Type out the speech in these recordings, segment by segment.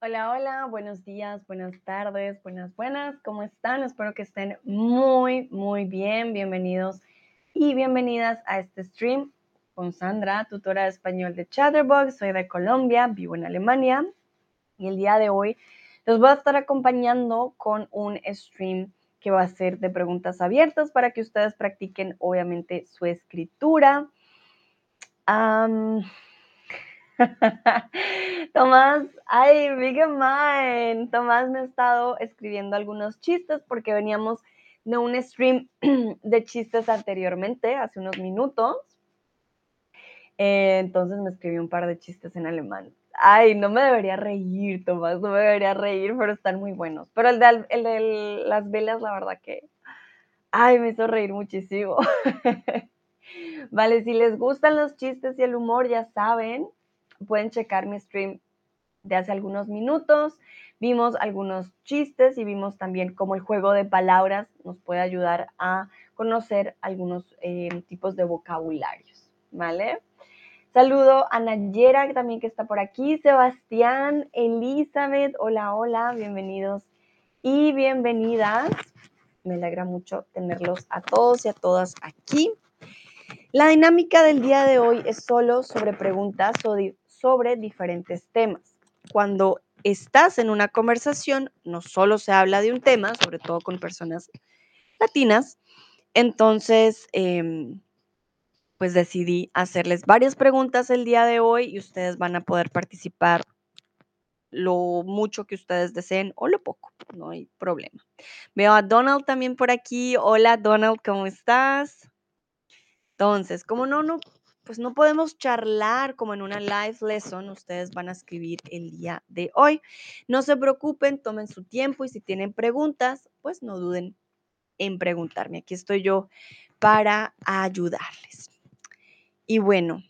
Hola, hola, buenos días, buenas tardes, buenas, buenas, ¿cómo están? Espero que estén muy, muy bien. Bienvenidos y bienvenidas a este stream con Sandra, tutora de español de Chatterbox. Soy de Colombia, vivo en Alemania y el día de hoy los voy a estar acompañando con un stream que va a ser de preguntas abiertas para que ustedes practiquen obviamente su escritura. Tomás, ay, big mine. Tomás me ha estado escribiendo algunos chistes porque veníamos de un stream de chistes anteriormente, hace unos minutos. Eh, entonces me escribió un par de chistes en alemán. Ay, no me debería reír, Tomás, no me debería reír, pero están muy buenos. Pero el de las velas, la verdad que, ay, me hizo reír muchísimo. vale, si les gustan los chistes y el humor, ya saben, pueden checar mi stream de hace algunos minutos. Vimos algunos chistes y vimos también cómo el juego de palabras nos puede ayudar a conocer algunos eh, tipos de vocabularios, ¿vale? Saludo a Nayera también que está por aquí, Sebastián, Elizabeth, hola, hola, bienvenidos y bienvenidas. Me alegra mucho tenerlos a todos y a todas aquí. La dinámica del día de hoy es solo sobre preguntas sobre diferentes temas. Cuando estás en una conversación, no solo se habla de un tema, sobre todo con personas latinas, entonces, em, pues decidí hacerles varias preguntas el día de hoy y ustedes van a poder participar lo mucho que ustedes deseen o lo poco, no hay problema. Veo a Donald también por aquí. Hola Donald, ¿cómo estás? Entonces, como no, no pues no podemos charlar como en una live lesson, ustedes van a escribir el día de hoy. No se preocupen, tomen su tiempo y si tienen preguntas, pues no duden en preguntarme. Aquí estoy yo para ayudarles. Y bueno,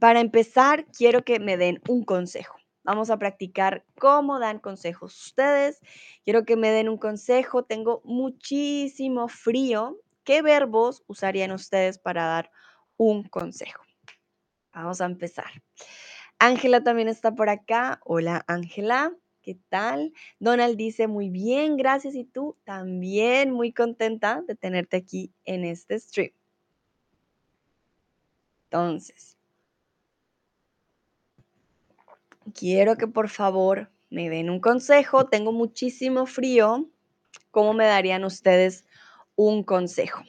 para empezar, quiero que me den un consejo. Vamos a practicar cómo dan consejos ustedes. Quiero que me den un consejo. Tengo muchísimo frío. ¿Qué verbos usarían ustedes para dar un consejo. Vamos a empezar. Ángela también está por acá. Hola Ángela, ¿qué tal? Donald dice muy bien, gracias. Y tú también muy contenta de tenerte aquí en este stream. Entonces, quiero que por favor me den un consejo. Tengo muchísimo frío. ¿Cómo me darían ustedes un consejo?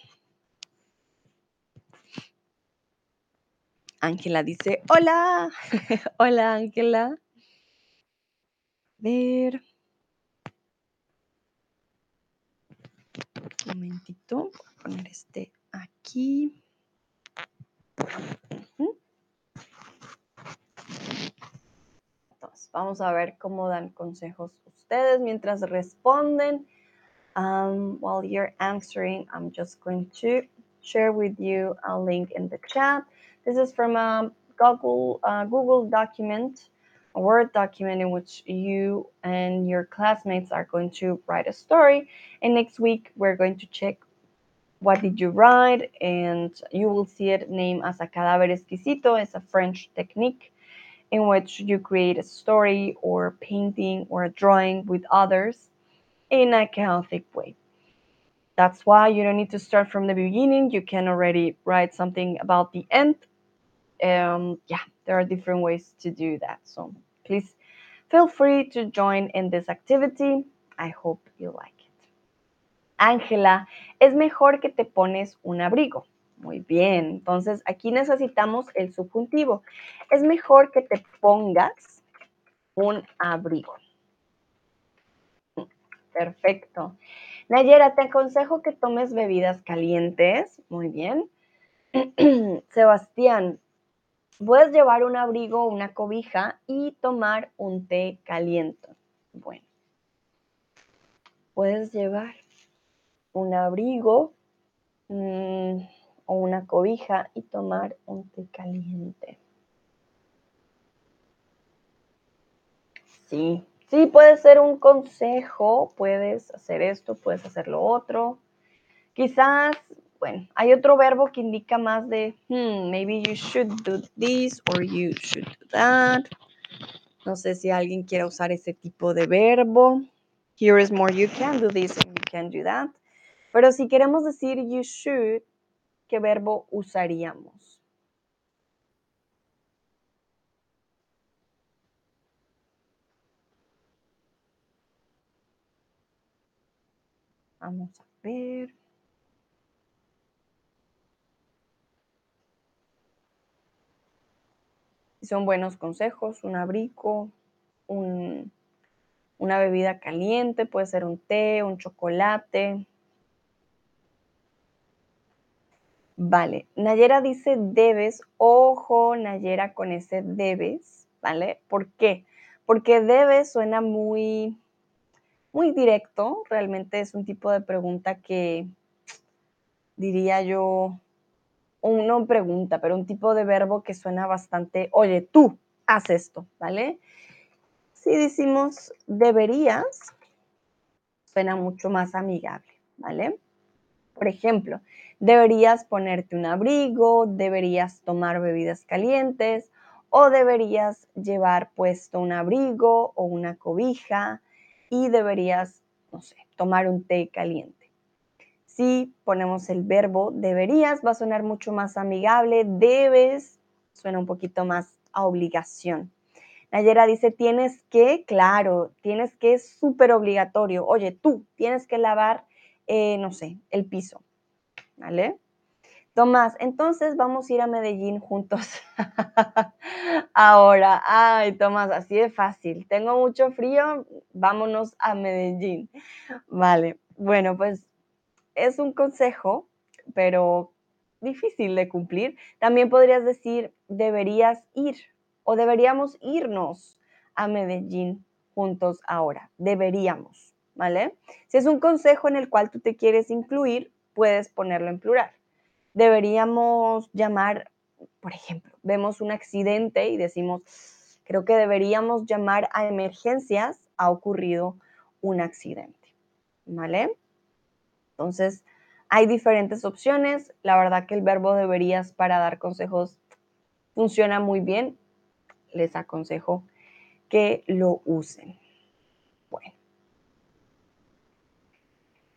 Ángela dice, hola, hola Ángela. Ver. Un momentito, voy a poner este aquí. Entonces, vamos a ver cómo dan consejos ustedes mientras responden. Um, while you're answering, I'm just going to share with you a link in the chat. This is from a Google, uh, Google document, a Word document in which you and your classmates are going to write a story. And next week, we're going to check what did you write, and you will see it named as a cadáver exquisito. It's a French technique in which you create a story or painting or a drawing with others in a chaotic way. That's why you don't need to start from the beginning. You can already write something about the end um, yeah, there are different ways to do that. So please feel free to join in this activity. I hope you like it. Ángela, es mejor que te pones un abrigo. Muy bien, entonces aquí necesitamos el subjuntivo. Es mejor que te pongas un abrigo. Perfecto. Nayera, te aconsejo que tomes bebidas calientes. Muy bien. Sebastián, Puedes llevar un abrigo, una cobija y tomar un té caliente. Bueno, puedes llevar un abrigo mm, o una cobija y tomar un té caliente. Sí, sí, puede ser un consejo, puedes hacer esto, puedes hacer lo otro. Quizás bueno, hay otro verbo que indica más de, hmm, maybe you should do this or you should do that. No sé si alguien quiere usar ese tipo de verbo. Here is more, you can do this and you can do that. Pero si queremos decir you should, ¿qué verbo usaríamos? Vamos a ver. Son buenos consejos, un abrigo, una bebida caliente, puede ser un té, un chocolate. Vale, Nayera dice debes, ojo Nayera con ese debes, ¿vale? ¿Por qué? Porque debes suena muy, muy directo, realmente es un tipo de pregunta que diría yo, no pregunta, pero un tipo de verbo que suena bastante, oye, tú, haz esto, ¿vale? Si decimos deberías, suena mucho más amigable, ¿vale? Por ejemplo, deberías ponerte un abrigo, deberías tomar bebidas calientes o deberías llevar puesto un abrigo o una cobija y deberías, no sé, tomar un té caliente. Si ponemos el verbo deberías, va a sonar mucho más amigable. Debes, suena un poquito más a obligación. Nayera dice, tienes que, claro, tienes que, es súper obligatorio. Oye, tú tienes que lavar, eh, no sé, el piso. ¿Vale? Tomás, entonces vamos a ir a Medellín juntos. Ahora, ay, Tomás, así de fácil. Tengo mucho frío, vámonos a Medellín. Vale, bueno, pues es un consejo, pero difícil de cumplir. También podrías decir, deberías ir o deberíamos irnos a Medellín juntos ahora. Deberíamos, ¿vale? Si es un consejo en el cual tú te quieres incluir, puedes ponerlo en plural. Deberíamos llamar, por ejemplo, vemos un accidente y decimos, creo que deberíamos llamar a emergencias, ha ocurrido un accidente, ¿vale? Entonces, hay diferentes opciones. La verdad que el verbo deberías para dar consejos funciona muy bien. Les aconsejo que lo usen. Bueno.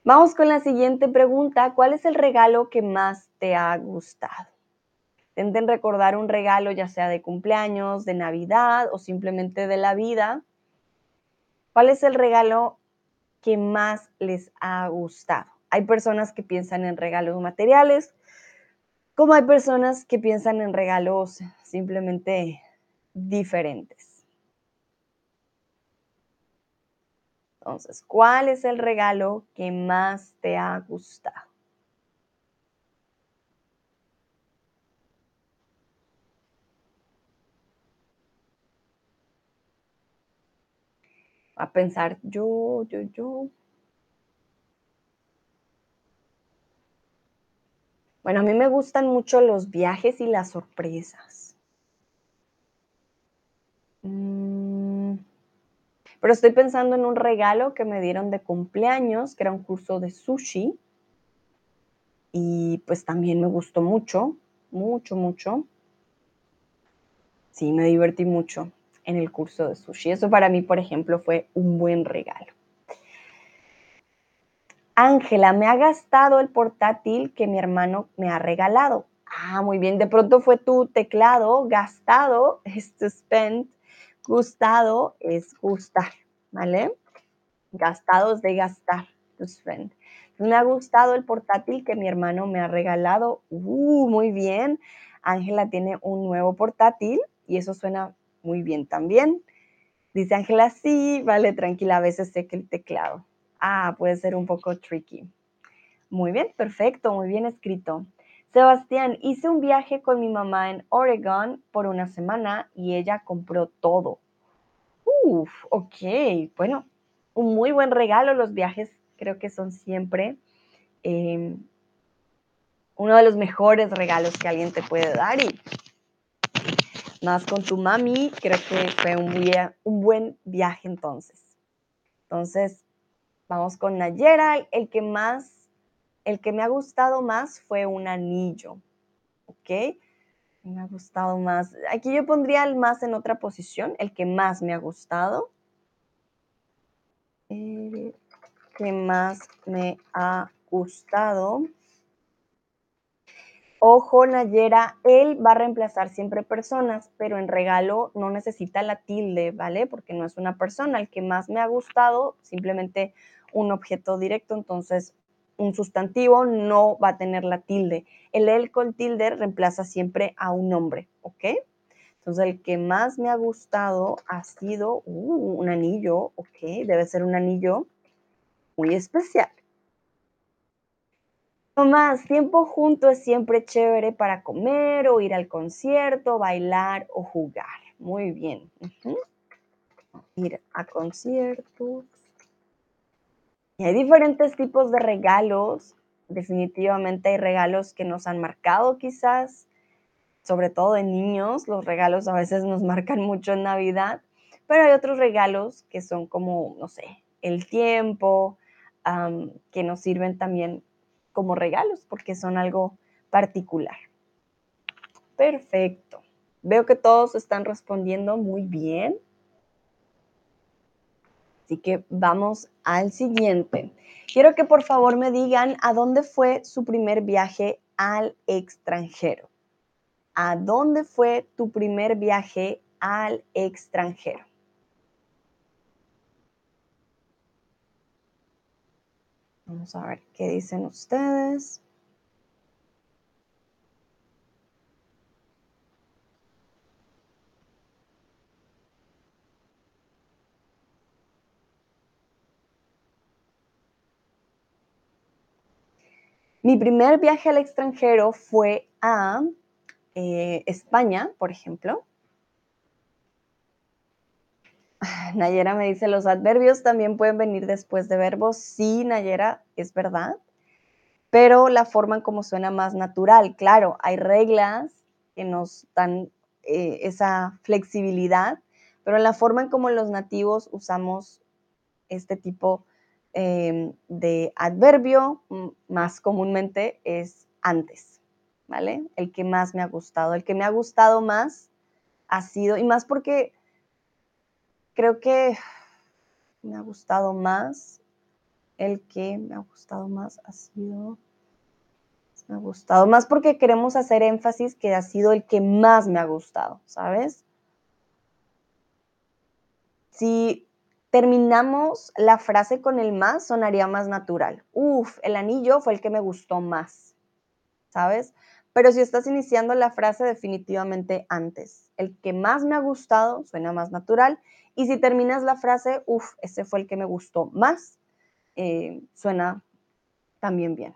Vamos con la siguiente pregunta. ¿Cuál es el regalo que más te ha gustado? Intenten recordar un regalo ya sea de cumpleaños, de Navidad o simplemente de la vida. ¿Cuál es el regalo que más les ha gustado? Hay personas que piensan en regalos materiales, como hay personas que piensan en regalos simplemente diferentes. Entonces, ¿cuál es el regalo que más te ha gustado? A pensar yo, yo, yo. Bueno, a mí me gustan mucho los viajes y las sorpresas. Mm, pero estoy pensando en un regalo que me dieron de cumpleaños, que era un curso de sushi. Y pues también me gustó mucho, mucho, mucho. Sí, me divertí mucho en el curso de sushi. Eso para mí, por ejemplo, fue un buen regalo. Ángela, me ha gastado el portátil que mi hermano me ha regalado. Ah, muy bien. De pronto fue tu teclado gastado, es to spend. Gustado es gustar, ¿vale? Gastado es de gastar, to spend. Me ha gustado el portátil que mi hermano me ha regalado. Uh, muy bien. Ángela tiene un nuevo portátil y eso suena muy bien también. Dice Ángela, sí, vale, tranquila, a veces sé que el teclado. Ah, puede ser un poco tricky. Muy bien, perfecto, muy bien escrito. Sebastián, hice un viaje con mi mamá en Oregon por una semana y ella compró todo. Uf, ok, bueno, un muy buen regalo. Los viajes creo que son siempre em, uno de los mejores regalos que alguien te puede dar y más con tu mami, creo que fue un, un buen viaje entonces. Entonces, Vamos con Nayera. El que más, el que me ha gustado más fue un anillo. ¿Ok? me ha gustado más. Aquí yo pondría el más en otra posición, el que más me ha gustado. El que más me ha gustado. Ojo, Nayera, él va a reemplazar siempre personas, pero en regalo no necesita la tilde, ¿vale? Porque no es una persona. El que más me ha gustado, simplemente un objeto directo, entonces un sustantivo no va a tener la tilde. El él con tilde reemplaza siempre a un nombre, ¿ok? Entonces el que más me ha gustado ha sido uh, un anillo, ¿ok? Debe ser un anillo muy especial. Tomás, tiempo junto es siempre chévere para comer o ir al concierto, bailar o jugar. Muy bien. Ir a conciertos. Y hay diferentes tipos de regalos. Definitivamente hay regalos que nos han marcado quizás, sobre todo en niños. Los regalos a veces nos marcan mucho en Navidad, pero hay otros regalos que son como, no sé, el tiempo, que nos sirven también como regalos porque son algo particular. Perfecto. Veo que todos están respondiendo muy bien. Así que vamos al siguiente. Quiero que por favor me digan a dónde fue su primer viaje al extranjero. ¿A dónde fue tu primer viaje al extranjero? Vamos a ver qué dicen ustedes. Mi primer viaje al extranjero fue a eh, España, por ejemplo. Nayera me dice, los adverbios también pueden venir después de verbos. Sí, Nayera, es verdad. Pero la forma en cómo suena más natural. Claro, hay reglas que nos dan eh, esa flexibilidad, pero la forma en cómo los nativos usamos este tipo em, de adverbio más comúnmente es antes, ¿vale? El que más me ha gustado. El que me ha gustado más ha sido, y más porque creo que me ha gustado más. El que me ha gustado más ha sido. Me ha gustado más porque queremos hacer énfasis que ha sido el que más me ha gustado, ¿sabes? Si terminamos la frase con el más, sonaría más natural. Uf, el anillo fue el que me gustó más, ¿sabes? Pero si estás iniciando la frase, definitivamente antes. El que más me ha gustado suena más natural y si terminas la frase, uff, ese fue el que me gustó más, eh, suena también bien.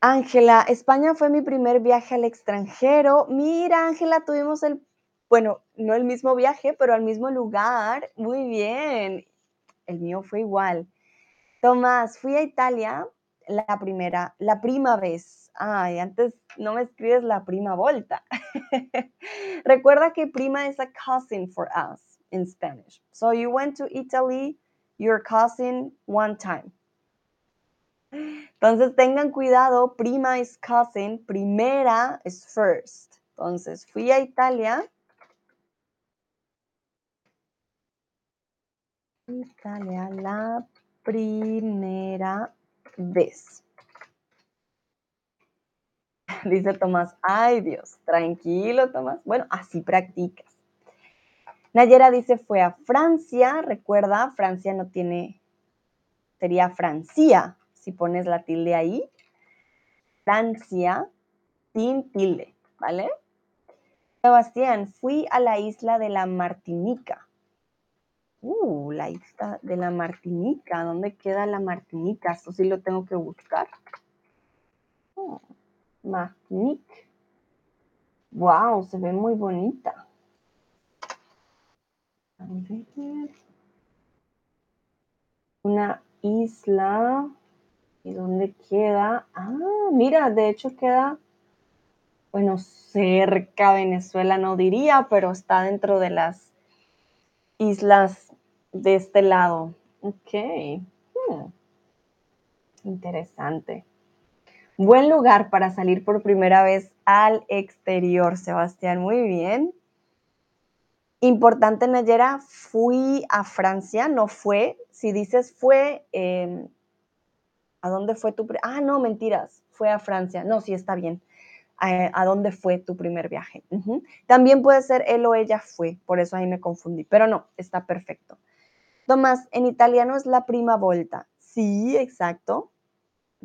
Ángela, España fue mi primer viaje al extranjero. Mira, Ángela, tuvimos el, bueno, no el mismo viaje, pero al mismo lugar. Muy bien. El mío fue igual. Tomás, fui a Italia la primera, la prima vez ay, antes no me escribes la prima volta. Recuerda que prima es a cousin for us in Spanish. So you went to Italy, your cousin one time. Entonces tengan cuidado, prima es cousin, primera es first. Entonces fui a Italia. Italia la primera vez. Dice Tomás, ay Dios, tranquilo Tomás. Bueno, así practicas. Nayera dice, fue a Francia, recuerda, Francia no tiene, sería Francia, si pones la tilde ahí. Francia, sin tilde, ¿vale? Sebastián, fui a la isla de la Martinica. Uh, la isla de la Martinica. ¿Dónde queda la Martinica? Eso sí lo tengo que buscar. Oh. Martinique. Wow, se ve muy bonita. Una isla. ¿Y dónde queda? Ah, mira, de hecho queda, bueno, cerca Venezuela no diría, pero está dentro de las islas de este lado. Ok. Hmm. Interesante. Buen lugar para salir por primera vez al exterior, Sebastián. Muy bien. Importante, Nayera, fui a Francia, no fue. Si dices fue, em, ¿a dónde fue tu... Ah, no, mentiras, fue a Francia. No, sí, está bien. ¿A, dónde fue tu primer viaje? También puede ser él o ella fue, por eso ahí me confundí, pero no, está perfecto. Tomás, en italiano es la prima volta. Sí, exacto,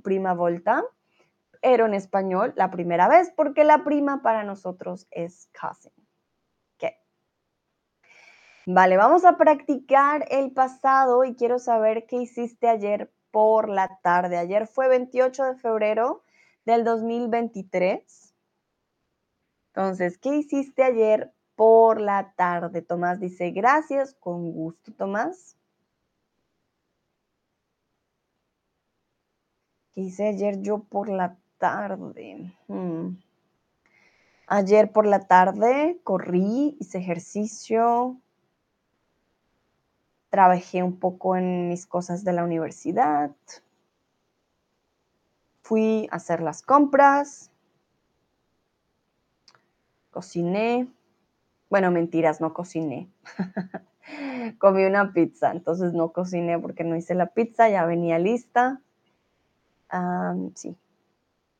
prima volta, pero en español la primera vez, porque la prima para nosotros es cousin. Vale, vamos a practicar el pasado y quiero saber qué hiciste ayer por la tarde. Ayer fue 28 de febrero del 2023. Entonces, ¿qué hiciste ayer por la tarde? Tomás dice, gracias, con gusto, Tomás. ¿Qué hice ayer yo por la tarde? Hmm. Ayer por la tarde corrí, hice ejercicio, trabajé un poco en mis cosas de la universidad, fui a hacer las compras, cociné, bueno, mentiras, no cociné. Comí una pizza, entonces no cociné porque no hice la pizza, ya venía lista. sí.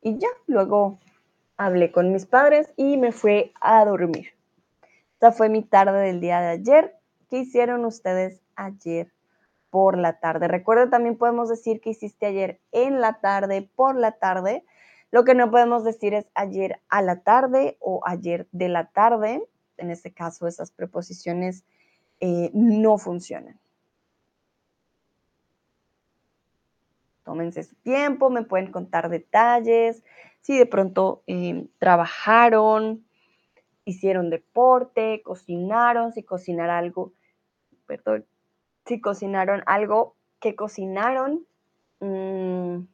Y ya, luego hablé con mis padres y me fui a dormir. Esta fue mi tarde del día de ayer. ¿Qué hicieron ustedes ayer por la tarde. Recuerda, también podemos decir que hiciste ayer en la tarde, por la tarde. Lo que no podemos decir es ayer a la tarde o ayer de la tarde. En este caso, esas preposiciones eh, no funcionan. Tómense su tiempo, me pueden contar detalles, si de pronto eh, trabajaron, hicieron deporte, cocinaron, si cocinar algo, perdón, si cocinaron algo que cocinaron. Mm,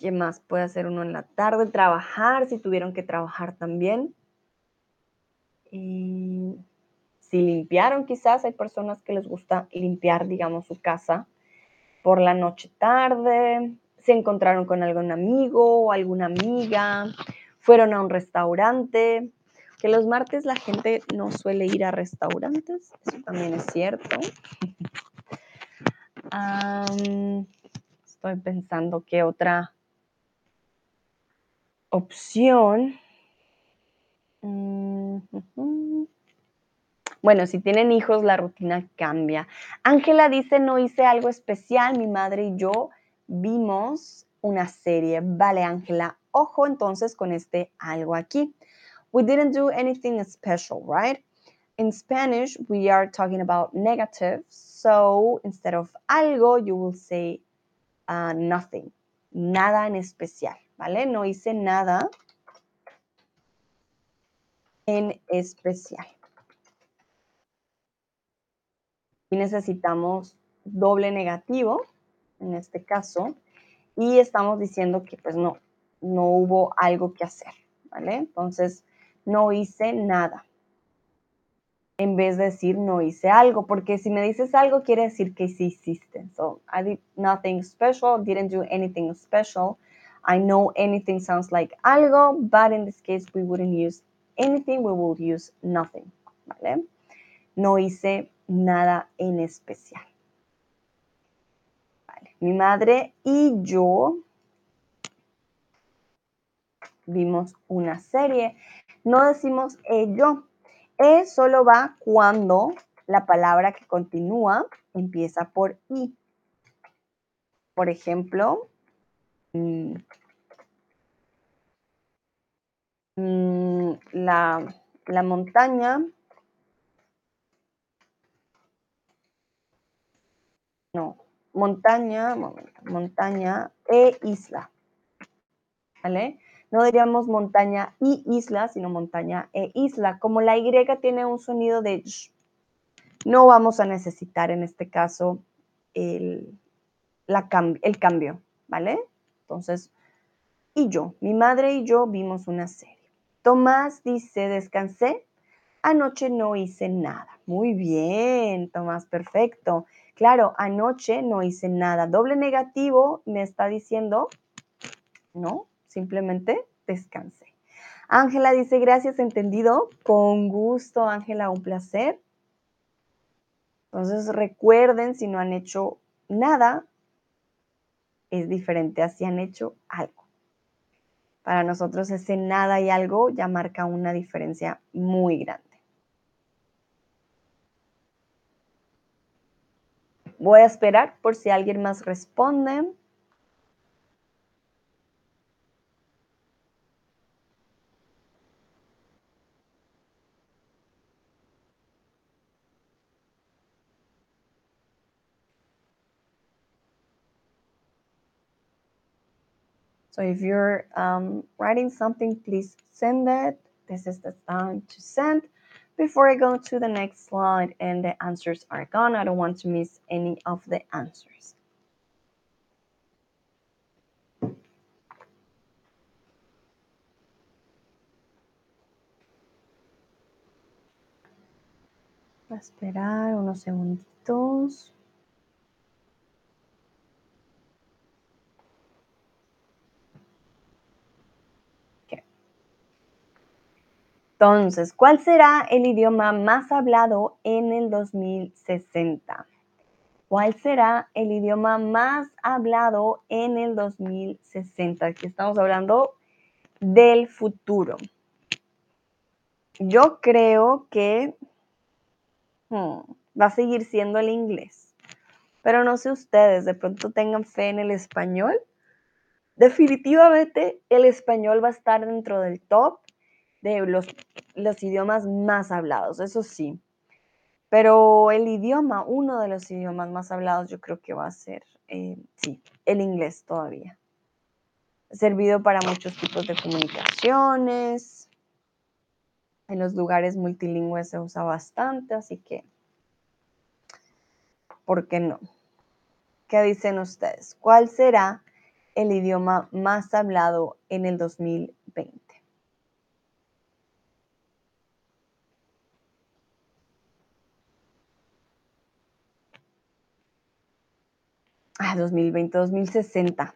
¿Qué más puede hacer uno en la tarde? Trabajar, si tuvieron que trabajar también. Y si limpiaron, quizás hay personas que les gusta limpiar, digamos, su casa por la noche tarde. Se encontraron con algún amigo o alguna amiga. Fueron a un restaurante que los martes la gente no suele ir a restaurantes, eso también es cierto. estoy pensando qué otra opción. Bueno, si tienen hijos, la rutina cambia. Ángela dice, no hice algo especial, mi madre y yo vimos una serie. Vale, Ángela, ojo entonces con este algo aquí. We didn't do anything special, right? In Spanish, we are talking about negative. So instead of algo, you will say uh, nothing. Nada en especial, ¿vale? No hice nada en especial. Y necesitamos doble negativo, en este caso, y estamos diciendo que pues no, no hubo algo que hacer, ¿vale? Entonces, no hice nada. En vez de decir no hice algo, porque si me dices algo quiere decir que sí hiciste. So I did nothing special, didn't do anything special. I know anything sounds like algo, but in this case we wouldn't use anything, we will use nothing. ¿Vale? No hice nada en especial. Vale. Mi madre y yo vimos una serie no decimos ello. E solo va cuando la palabra que continúa empieza por i. Por ejemplo, la, la montaña no, montaña, montaña e isla. ¿Vale? no diríamos montaña y isla, sino montaña e isla. Como la Y tiene un sonido de no vamos a necesitar en este caso el, la el cambio, ¿vale? Entonces, y yo, mi madre y yo vimos una serie. Tomás dice, descansé, anoche no hice nada. Muy bien, Tomás, perfecto. claro, anoche no hice nada. Doble negativo me está diciendo, no, simplemente descansé. Ángela dice, gracias, entendido. Con gusto, Ángela, un placer. Entonces recuerden, si no han hecho nada, es diferente a si han hecho algo. Para nosotros ese nada y algo ya marca una diferencia muy grande. Voy a esperar por si alguien más responde. So if you're um, writing something, please send it. This is the time to send. Before I go to the next slide and the answers are gone, I don't want to miss any of the answers. Esperar unos segunditos. Entonces, ¿cuál será el idioma más hablado en el 2060? ¿Cuál será el idioma más hablado en el 2060? Aquí estamos hablando del futuro. Yo creo que hmm, va a seguir siendo el inglés, pero no sé ustedes, de pronto tengan fe en el español. Definitivamente el español va a estar dentro del top de los, los idiomas más hablados, eso sí. Pero el idioma, uno de los idiomas más hablados, yo creo que va a ser, eh, sí, el inglés todavía. Servido para muchos tipos de comunicaciones. En los lugares multilingües se usa bastante, así que, ¿por qué no? ¿Qué dicen ustedes? ¿Cuál será el idioma más hablado en el 2020? Ah, 2020, 2060.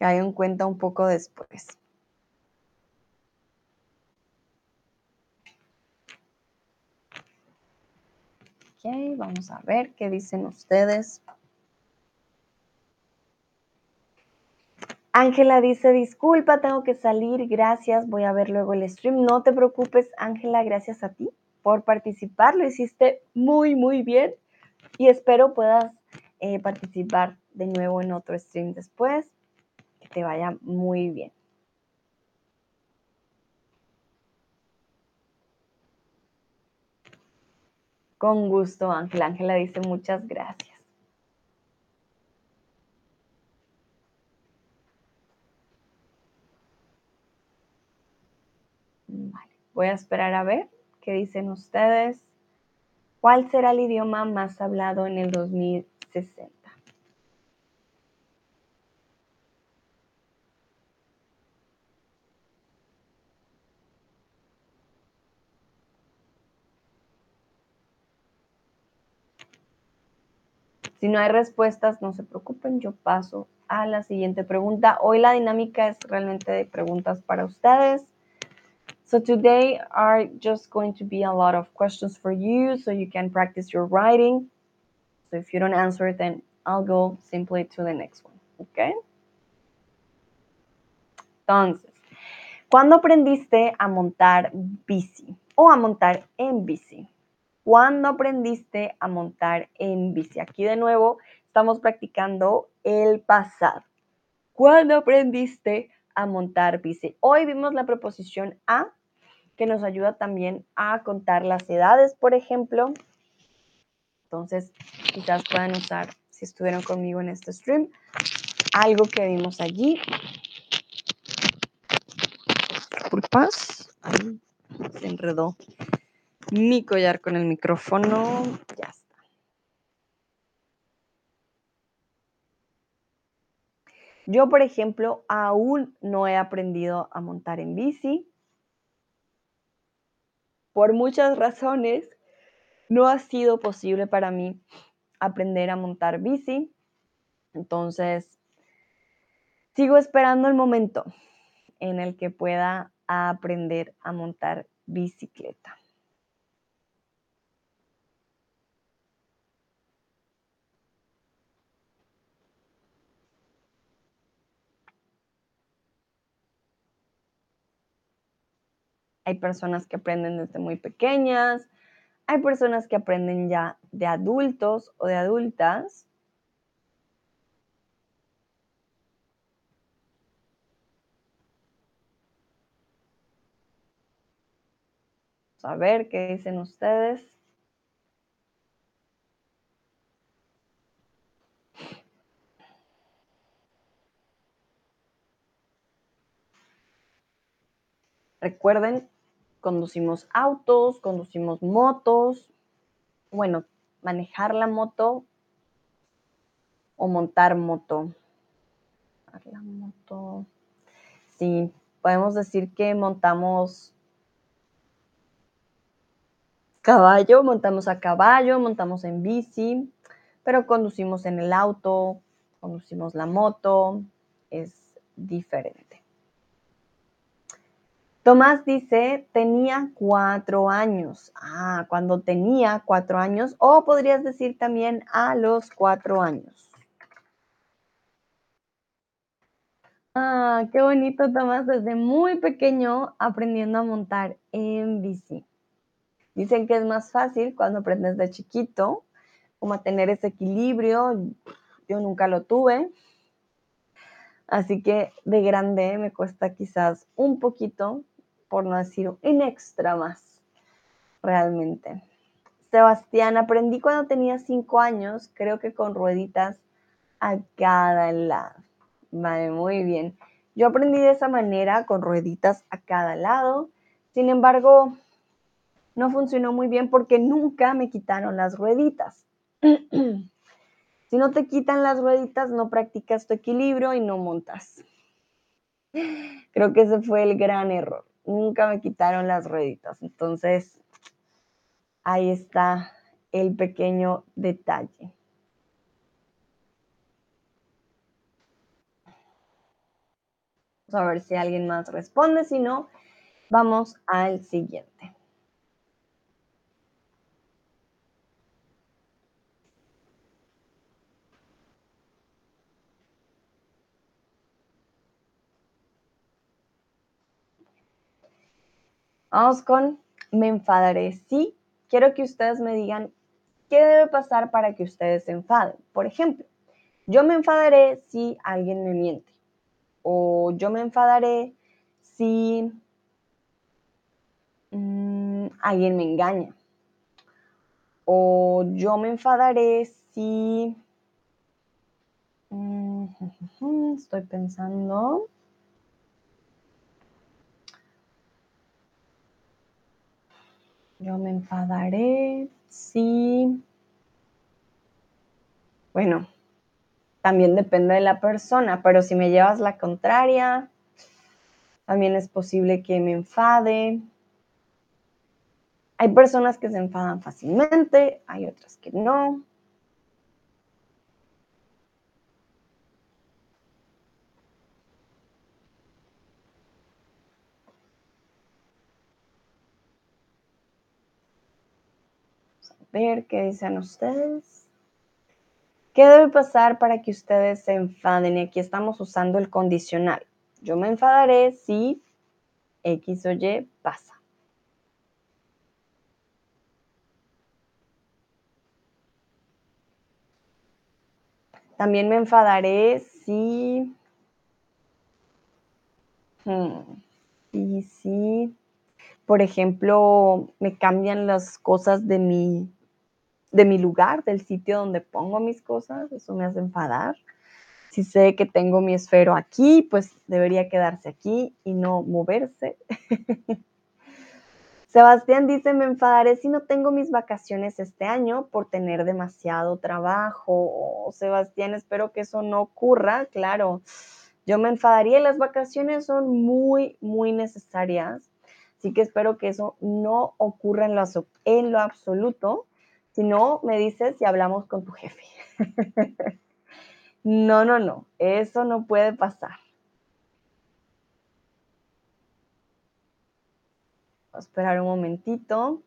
Hay en cuenta un poco después. Ok, vamos a ver qué dicen ustedes. Ángela dice, disculpa, tengo que salir, gracias, voy a ver luego el stream. No te preocupes, Ángela, gracias a ti por participar, lo hiciste muy, muy bien y espero puedas eh, participar de nuevo en otro stream después. Que te vaya muy bien. Con gusto, Ángela. Ángela dice muchas gracias. Voy a esperar a ver qué dicen ustedes. ¿Cuál será el idioma más hablado en el 2000? 60. Si no hay respuestas, no se preocupen, yo paso a la siguiente pregunta. Hoy la dinámica es realmente de preguntas para ustedes. So today are just going to be a lot of questions for you so you can practice your writing. So if you don't answer it, then I'll go simply to the next one. ¿Ok? Entonces, ¿cuándo aprendiste a montar bici o a montar en bici? ¿Cuándo aprendiste a montar en bici? Aquí de nuevo estamos practicando el pasado. ¿Cuándo aprendiste a montar bici? Hoy vimos la preposición a, que nos ayuda también a contar las edades, por ejemplo. Entonces, quizás puedan usar, si estuvieron conmigo en este stream, algo que vimos allí. Disculpas. Se enredó mi collar con el micrófono. Ya está. Yo, por ejemplo, aún no he aprendido a montar en bici por muchas razones no ha sido posible para mí aprender a montar bici. Entonces, sigo esperando el momento en el que pueda aprender a montar bicicleta. Hay personas que aprenden desde muy pequeñas, hay personas que aprenden ya de adultos o de adultas. a ver qué dicen ustedes. Recuerden, conducimos autos, conducimos motos. Bueno, manejar la moto o montar moto. La moto. Sí, podemos decir que montamos caballo, montamos a caballo, montamos en bici, pero conducimos en el auto, conducimos la moto, es diferente. Tomás dice, tenía cuatro años. Ah, cuando tenía cuatro años, o podrías decir también a los cuatro años. Ah, qué bonito, Tomás, desde muy pequeño aprendiendo a montar en bici. Dicen que es más fácil cuando aprendes de chiquito, como a tener ese equilibrio. Yo nunca lo tuve. Así que de grande me cuesta quizás un poquito, por no decir un extra más, realmente. Sebastián, aprendí cuando tenía cinco años, creo que con rueditas a cada lado. Vale, muy bien. Yo aprendí de esa manera, con rueditas a cada lado. Sin embargo, no funcionó muy bien porque nunca me quitaron las rueditas. si no te quitan las rueditas, no practicas tu equilibrio y no montas. Creo que ese fue el gran error. Nunca me quitaron las rueditas. Entonces, ahí está el pequeño detalle. Vamos a ver si alguien más responde. Si no, vamos al siguiente. Vamos con me enfadaré. Sí, quiero que ustedes me digan qué debe pasar para que ustedes se enfaden. Por ejemplo, yo me enfadaré si alguien me miente. O yo me enfadaré si mm, alguien me engaña. O yo me enfadaré si... Mm, estoy pensando. Yo me enfadaré si... Bueno, también depende de la persona, pero si me llevas la contraria, también es posible que me enfade. Hay personas que se enfadan fácilmente, hay otras que no. Ver qué dicen ustedes. ¿Qué debe pasar para que ustedes se enfaden? Y aquí estamos usando el condicional. Yo me enfadaré si X o Y pasa. También me enfadaré si... Hmm, y si, por ejemplo, me cambian las cosas de mi de mi lugar, del sitio donde pongo mis cosas, eso me hace enfadar. Si sé que tengo mi esfero aquí, pues debería quedarse aquí y no moverse. Sebastián dice, me enfadaré si no tengo mis vacaciones este año por tener demasiado trabajo. Sebastián, espero que eso no ocurra, claro. Yo me enfadaría, las vacaciones son muy, muy necesarias, así que espero que eso no ocurra en lo, en lo absoluto Si no, me dices y hablamos con tu jefe. no, no, no, eso no puede pasar. A esperar un momentito.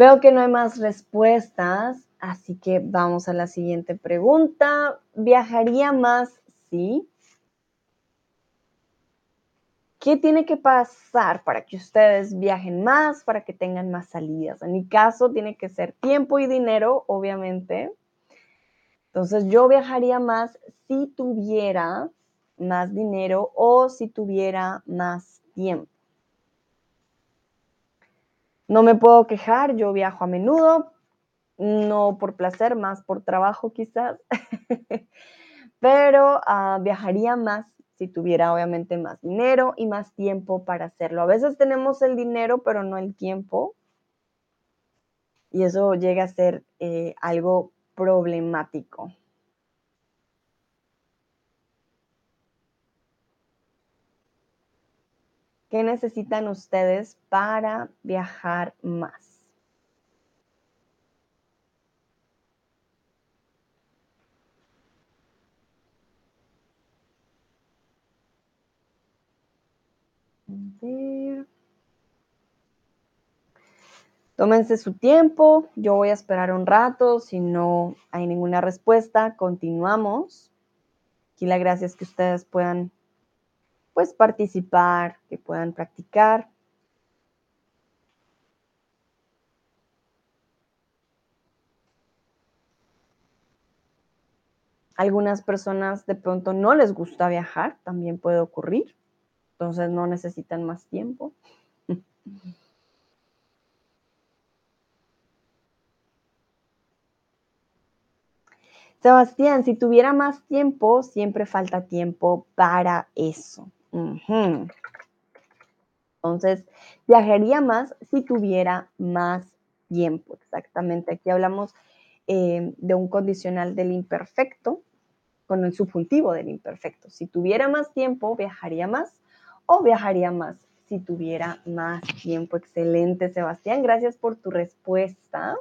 Veo que no hay más respuestas, así que vamos a la siguiente pregunta. ¿Viajaría más? Sí. ¿Qué tiene que pasar para que ustedes viajen más, para que tengan más salidas? En mi caso, tiene que ser tiempo y dinero, obviamente. Entonces, yo viajaría más si tuviera más dinero o si tuviera más tiempo. No me puedo quejar, yo viajo a menudo, no por placer, más por trabajo quizás, pero uh, viajaría más si tuviera obviamente más dinero y más tiempo para hacerlo. A veces tenemos el dinero, pero no el tiempo. Y eso llega a ser eh, algo problemático. ¿Qué necesitan ustedes para viajar más? Tómense su tiempo, yo voy a esperar un rato, si no hay ninguna respuesta, continuamos. Aquí la gracia es que ustedes puedan pues participar, que puedan practicar. Algunas personas de pronto no les gusta viajar, también puede ocurrir entonces no necesitan más tiempo. Sebastián, si tuviera más tiempo, siempre falta tiempo para eso. Entonces, viajaría más si tuviera más tiempo. Exactamente. Aquí hablamos eh, de un condicional del imperfecto con el subjuntivo del imperfecto. Si tuviera más tiempo, viajaría más o viajaría más si tuviera más tiempo. Excelente, Sebastián. Gracias por tu respuesta.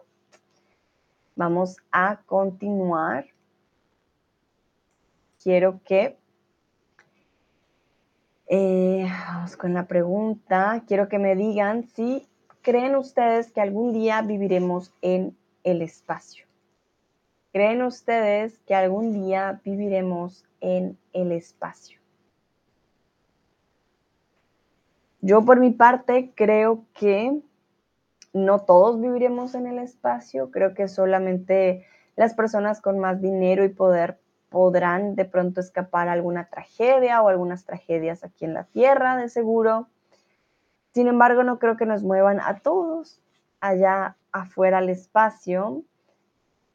Vamos a continuar. Quiero que... Eh, vamos con la pregunta. Quiero que me digan si creen ustedes que algún día viviremos en el espacio. ¿Creen ustedes que algún día viviremos en el espacio? Yo por mi parte creo que no todos viviremos en el espacio, creo que solamente las personas con más dinero y poder podrán de pronto escapar alguna tragedia o algunas tragedias aquí en la Tierra, de seguro. Sin embargo, no creo que nos muevan a todos allá afuera al espacio.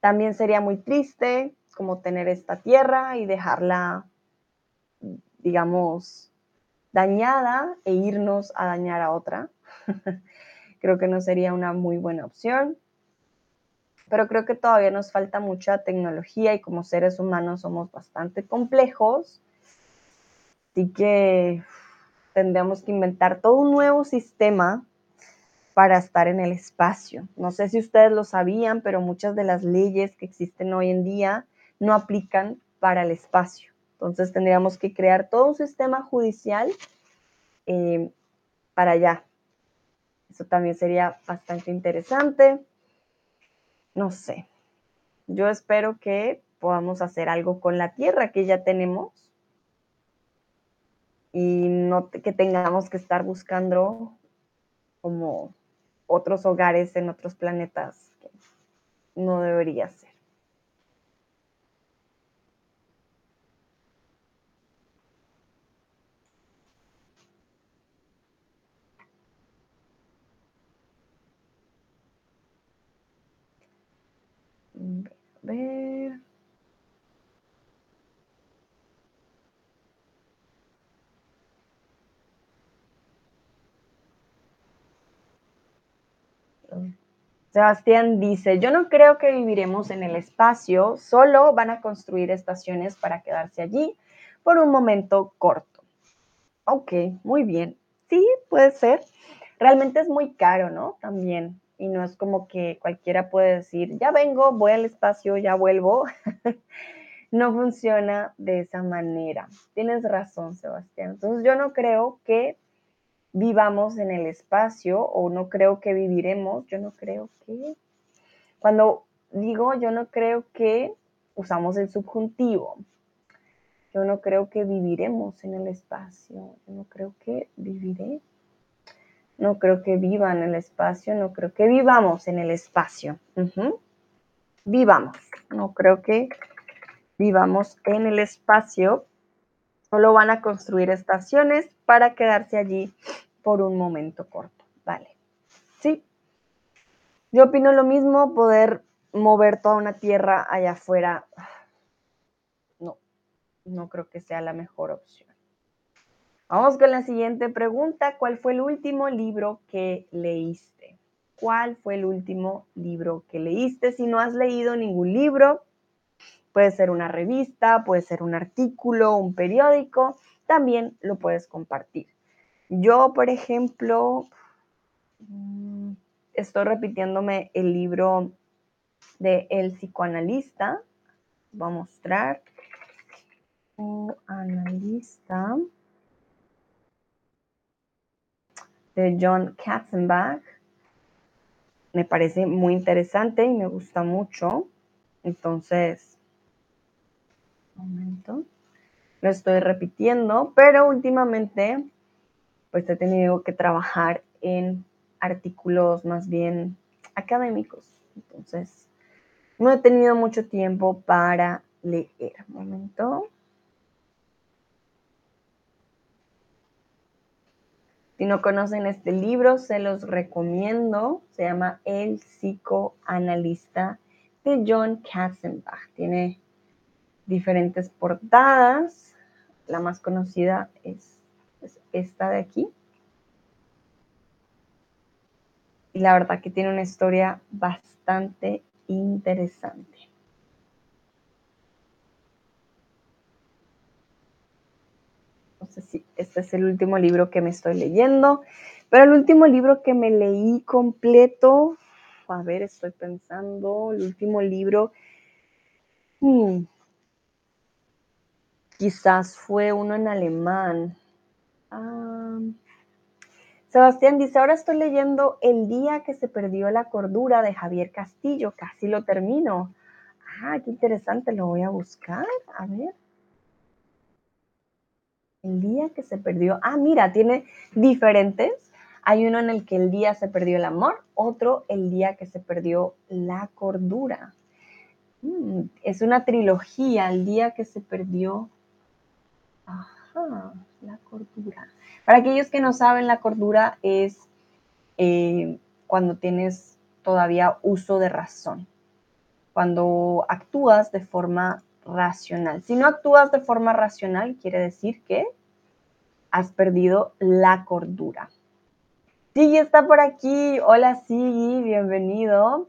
También sería muy triste como tener esta Tierra y dejarla, digamos, dañada e irnos a dañar a otra. creo que no sería una muy buena opción. Pero creo que todavía nos falta mucha tecnología y como seres humanos somos bastante complejos. Así que tendríamos que inventar todo un nuevo sistema para estar en el espacio. No sé si ustedes lo sabían, pero muchas de las leyes que existen hoy en día no aplican para el espacio. Entonces tendríamos que crear todo un sistema judicial eh, para allá. Eso también sería bastante interesante. No sé. Yo espero que podamos hacer algo con la tierra que ya tenemos y no que tengamos que estar buscando como otros hogares en otros planetas. no debería ser. ver. Sebastián dice, yo no creo que viviremos en el espacio, solo van a construir estaciones para quedarse allí por un momento corto. Ok, muy bien. Sí, puede ser. Realmente es muy caro, ¿no? También y no es como que cualquiera puede decir, ya vengo, voy al espacio, ya vuelvo. no funciona de esa manera. Tienes razón, Sebastián. Entonces yo no creo que vivamos en el espacio o no creo que viviremos, yo no creo que... Cuando digo yo no creo que usamos el subjuntivo. Yo no creo que viviremos en el espacio. Yo no creo que viviré. No creo que viva en el espacio. No creo que vivamos en el espacio. Vivamos. No creo que vivamos en el espacio. Solo van a construir estaciones para quedarse allí por un momento corto. Vale. Sí. Yo opino lo mismo, poder mover toda una tierra allá afuera. No, no creo que sea la mejor opción. Vamos con la siguiente pregunta. ¿Cuál fue el último libro que leíste? ¿Cuál fue el último libro que leíste? Si no has leído ningún libro, puede ser una revista, puede ser un artículo, un periódico, también lo puedes compartir. Yo, por ejemplo, mm, estoy repitiéndome el libro de El psicoanalista. Voy a mostrar. Analista de John Katzenbach. Me parece muy interesante y me gusta mucho. Entonces, un momento. Lo estoy repitiendo, pero últimamente pues he tenido que trabajar en artículos más bien académicos. Entonces, no he tenido mucho tiempo para leer. Un momento. Si no conocen este libro, se los recomiendo. Se llama El psicoanalista de John Katzenbach. Tiene diferentes portadas. La más conocida es esta de aquí. Y la verdad que tiene una historia bastante interesante. No sé si este es el último libro que me estoy leyendo, pero el último libro que me leí completo, a ver, estoy pensando, el último libro, hmm, quizás fue uno en alemán, Ah, Sebastián dice, ahora estoy leyendo El día que se perdió la cordura de Javier Castillo, casi lo termino. Ah, qué interesante, lo voy a buscar, a ver. El día que se perdió, ah, mira, tiene diferentes. Hay uno en el que el día se perdió el amor, otro el día que se perdió la cordura. Mm, es una trilogía, el día que se perdió. Ajá la cordura. Para aquellos que no saben, la cordura es eh, cuando tienes todavía uso de razón, cuando actúas de forma racional. Si no actúas de forma racional, quiere decir que has perdido la cordura. Sigui está por aquí. Hola Sigui, bienvenido.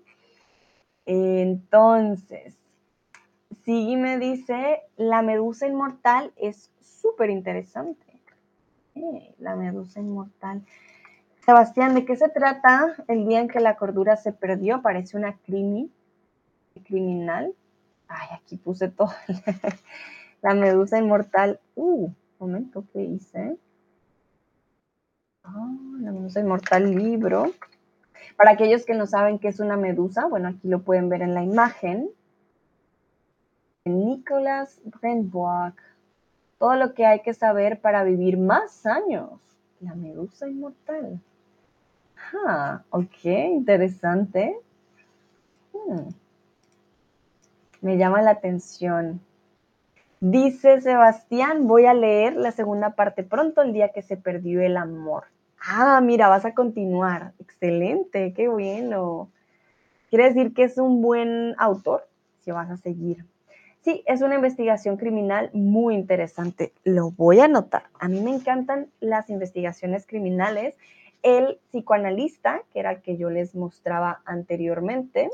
Entonces, Sigui me dice, la medusa inmortal es súper interesante la medusa inmortal. Sebastián, ¿de qué se trata el día en que la cordura se perdió? Parece una crimi, criminal. Ay, aquí puse todo. la medusa inmortal. Uh, momento, ¿qué hice? Ah, la medusa inmortal libro. Para aquellos que no saben qué es una medusa, bueno, aquí lo pueden ver en la imagen. Nicolas Brenbock todo lo que hay que saber para vivir más años. La medusa inmortal. Ah, ok, interesante. Hmm. Me llama la atención. Dice Sebastián, voy a leer la segunda parte pronto, el día que se perdió el amor. Ah, mira, vas a continuar. Excelente, qué bueno. Quiere decir que es un buen autor si vas a seguir. Sí, es una investigación criminal muy interesante. Lo voy a anotar. A mí me encantan las investigaciones criminales El psicoanalista, que era el que yo les mostraba anteriormente,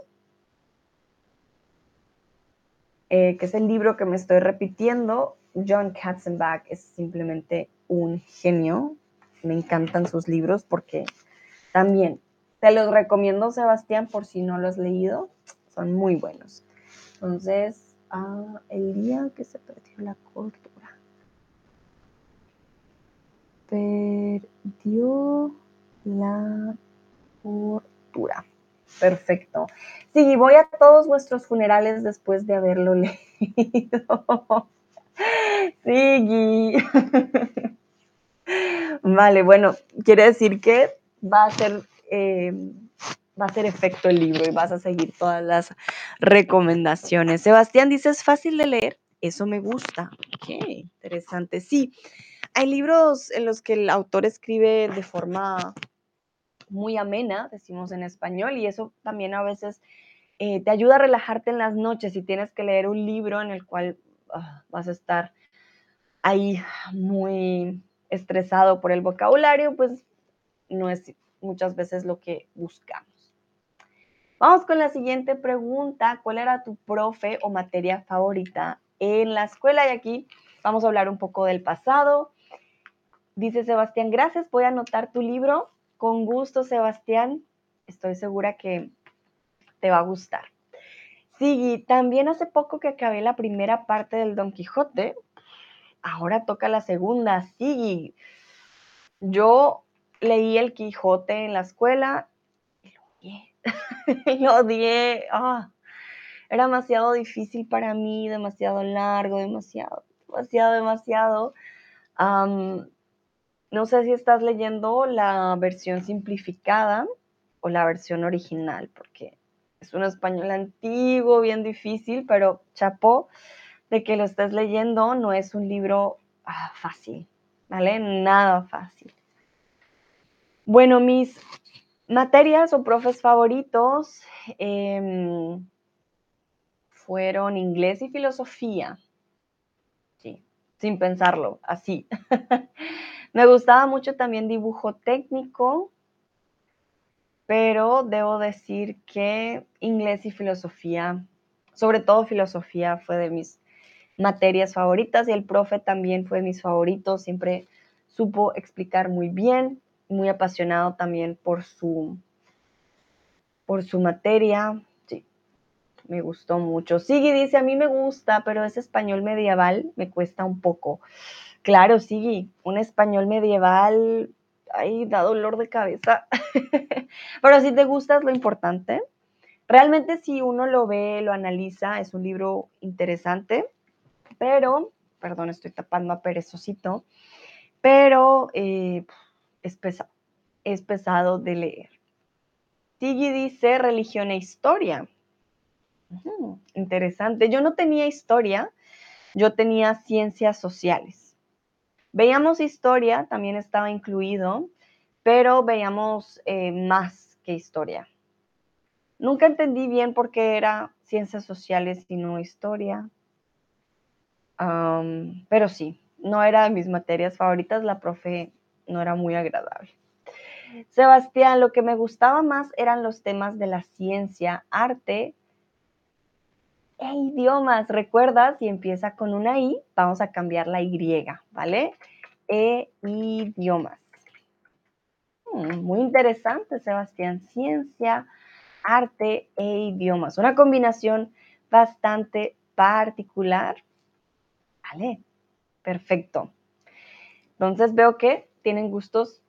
eh, que es el libro que me estoy repitiendo. John Katzenbach es simplemente un genio. Me encantan sus libros porque también te los recomiendo, Sebastián, por si no lo has leído. Son muy buenos. Entonces, ah, el día que se perdió la cordura. Perdió la cordura. Perfecto. Sí, voy a todos vuestros funerales después de haberlo leído. Sí, Vale, bueno, quiere decir que va a ser, eh, va a ser efecto el libro y vas a seguir todas las recomendaciones. Sebastián dice, es fácil de leer. Eso me gusta. Qué interesante. Sí, hay libros en los que el autor escribe de forma muy amena, decimos en español, y eso también a veces eh, te ayuda a relajarte en las noches si tienes que leer un libro en el cual ah, vas a estar ahí muy estresado por el vocabulario, pues no es muchas veces lo que buscamos. Vamos con la siguiente pregunta. ¿Cuál era tu profe o materia favorita en la escuela? Y aquí vamos a hablar un poco del pasado. Dice Sebastián, gracias, voy a anotar tu libro con gusto, Sebastián. Estoy segura que te va a gustar. Sí, también hace poco que acabé la primera parte del Don Quijote. Ahora toca la segunda. Sí, yo leí el Quijote en la escuela y lo odié. lo odié. Ah, era demasiado difícil para mí, demasiado largo, demasiado, demasiado, demasiado. No sé si estás leyendo la versión simplificada o la versión original, porque es un español antiguo, bien difícil, pero chapó de que lo estés leyendo, no es un libro ah, fácil, ¿vale? Nada fácil. Bueno, mis materias o profes favoritos em, fueron inglés y filosofía. Sí, sin pensarlo, así. Me gustaba mucho también dibujo técnico, pero debo decir que inglés y filosofía, sobre todo filosofía, fue de mis materias favoritas y el profe también fue de mis favoritos, siempre supo explicar muy bien, muy apasionado también por su, por su materia. Sí, me gustó mucho. Sigui dice, a mí me gusta, pero es español medieval, me cuesta un poco. Claro, sí, un español medieval, ahí da dolor de cabeza. Pero si te gusta es lo importante. Realmente si uno lo ve, lo analiza, es un libro interesante, pero, perdón, estoy tapando a perezosito, pero eh, es, pesado, es pesado de leer. Tiggy dice religión e historia. interesante. Yo no tenía historia, yo tenía ciencias sociales. Veíamos historia, también estaba incluido, pero veíamos eh, más que historia. Nunca entendí bien por qué era ciencias sociales y no historia. pero sí, no era de mis materias favoritas, la profe no era muy agradable. Sebastián, lo que me gustaba más eran los temas de la ciencia, arte e idiomas. ¿Recuerdas? Si empieza con una I, vamos a cambiar la Y, ¿vale? E idiomas. Hmm, muy interesante, Sebastián. Ciencia, arte e idiomas. Una combinación bastante particular. Vale, perfecto. Entonces veo que tienen gustos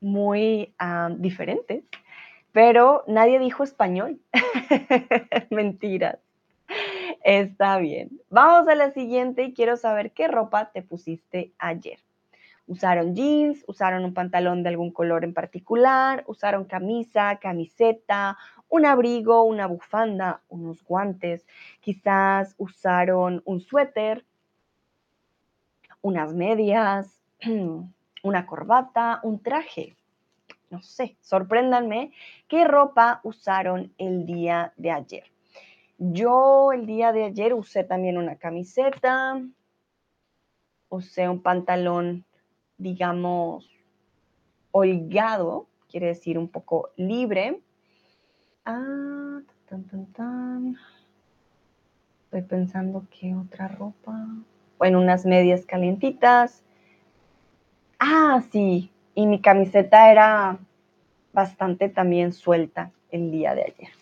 muy ah, diferentes, pero nadie dijo español. Mentiras. Está bien. Vamos a la siguiente y quiero saber qué ropa te pusiste ayer. ¿Usaron jeans? ¿Usaron un pantalón de algún color en particular? ¿Usaron camisa, camiseta, un abrigo, una bufanda, unos guantes? Quizás usaron un suéter, unas medias, una corbata, un traje. No sé, sorpréndanme qué ropa usaron el día de ayer. Yo el día de ayer usé también una camiseta, usé un pantalón, digamos, holgado, quiere decir un poco libre. Ah, tan, tan, tan. Estoy pensando qué otra ropa. Bueno, unas medias calientitas. Ah, sí. Y mi camiseta era bastante también suelta el día de ayer.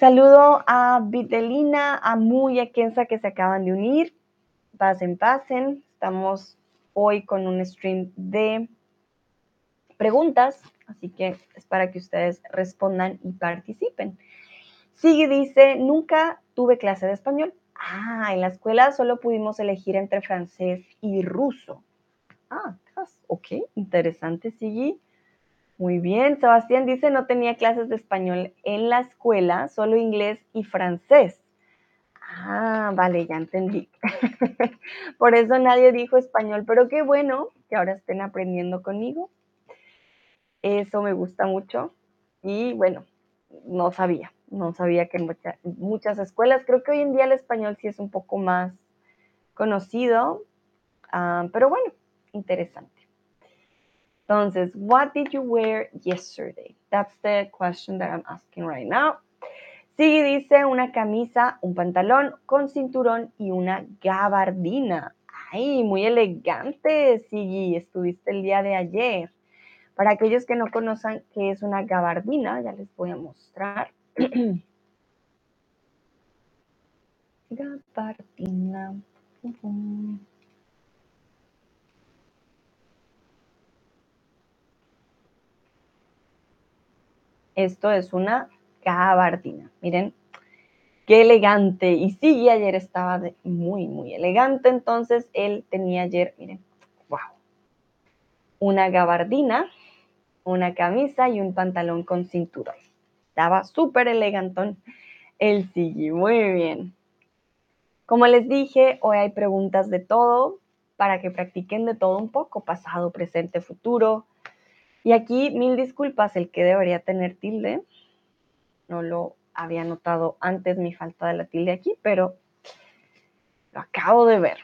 Saludo a Vitelina, a Muy, a Kenza que se acaban de unir. Pasen, pasen. Estamos hoy con un stream de preguntas, así que es para que ustedes respondan y participen. Sigue dice, nunca tuve clase de español. Ah, en la escuela solo pudimos elegir entre francés y ruso. Ah, ok, interesante, Sigui. Muy bien, Sebastián dice, no tenía clases de español en la escuela, solo inglés y francés. Ah, vale, ya entendí. Por eso nadie dijo español, pero qué bueno que ahora estén aprendiendo conmigo. Eso me gusta mucho. Y bueno, no sabía, no sabía que en muchas escuelas, creo que hoy en día el español sí es un poco más conocido, ah, pero bueno, interesante. Entonces, what did you wear yesterday? That's the question that I'm asking right now. Sí, dice una camisa, un pantalón con cinturón y una gabardina. Ay, muy elegante, sí, estuviste el día de ayer. Para aquellos que no conozcan qué es una gabardina, ya les voy a mostrar. gabardina. Esto es una gabardina. Miren, qué elegante. Y sí, ayer estaba muy, muy elegante. Entonces, él tenía ayer, miren, wow, una gabardina una camisa y un pantalón con cinturón. Estaba súper elegantón el Sigi, muy bien. Como les dije, hoy hay preguntas de todo para que practiquen de todo un poco, pasado, presente, futuro. Y aquí, mil disculpas, el que debería tener tilde. No lo había notado antes mi falta de la tilde aquí, pero lo acabo de ver.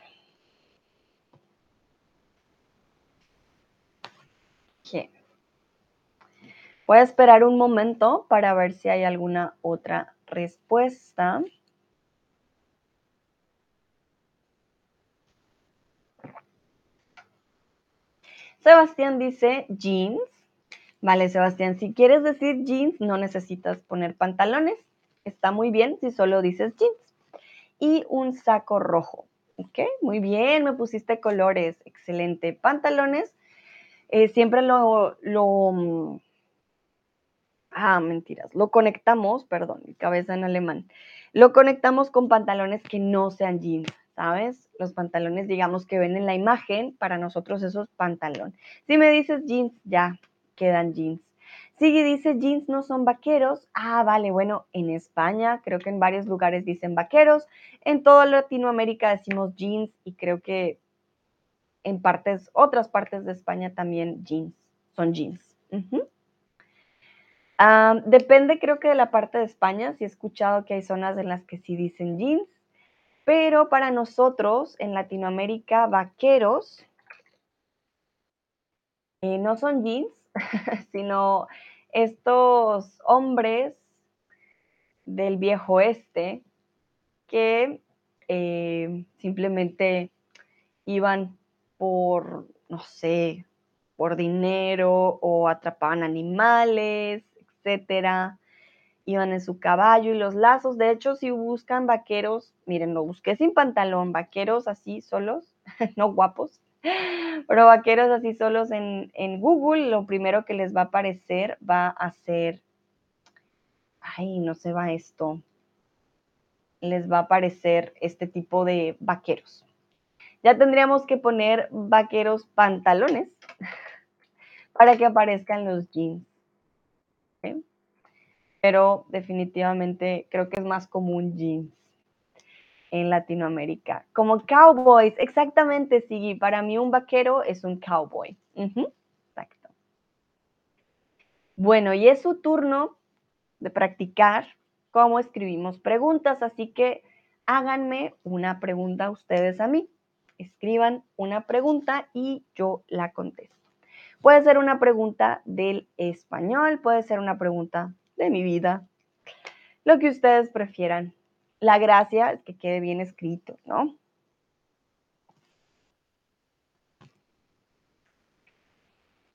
Voy a esperar un momento para ver si hay alguna otra respuesta. Sebastián dice jeans. Vale, Sebastián, si quieres decir jeans, no necesitas poner pantalones. Está muy bien si solo dices jeans. Y un saco rojo. Ok, muy bien, me pusiste colores. Excelente. Pantalones. Eh, siempre lo, lo mm, Ah, mentiras. Lo conectamos, perdón, mi cabeza en alemán. Lo conectamos con pantalones que no sean jeans, ¿sabes? Los pantalones, digamos, que ven en la imagen, para nosotros eso es pantalón. Si me dices jeans, ya quedan jeans. Si dice jeans no son vaqueros. Ah, vale, bueno, en España creo que en varios lugares dicen vaqueros. En toda Latinoamérica decimos jeans y creo que en partes, otras partes de España también jeans, son jeans depende creo que de la parte de España, si he escuchado que hay zonas en las que sí dicen jeans, pero para nosotros en Latinoamérica, vaqueros eh, no son jeans, sino estos hombres del viejo oeste que eh, simplemente iban por, no sé, por dinero o atrapaban animales etcétera. Iban en su caballo y los lazos. De hecho, si buscan vaqueros, miren, lo busqué sin pantalón, vaqueros así solos, no guapos, pero vaqueros así solos en, Google, lo primero que les va a aparecer va a ser, ay, no se va esto, les va a aparecer este tipo de vaqueros. Ya tendríamos que poner vaqueros pantalones para que aparezcan los jeans pero definitivamente creo que es más común jeans en Latinoamérica. Como cowboys, exactamente, sí. Para mí un vaquero es un cowboy. exacto. Bueno, y es su turno de practicar cómo escribimos preguntas, así que háganme una pregunta ustedes a mí. Escriban una pregunta y yo la contesto. Puede ser una pregunta del español, puede ser una pregunta de mi vida, lo que ustedes prefieran. La gracia es que quede bien escrito, ¿no?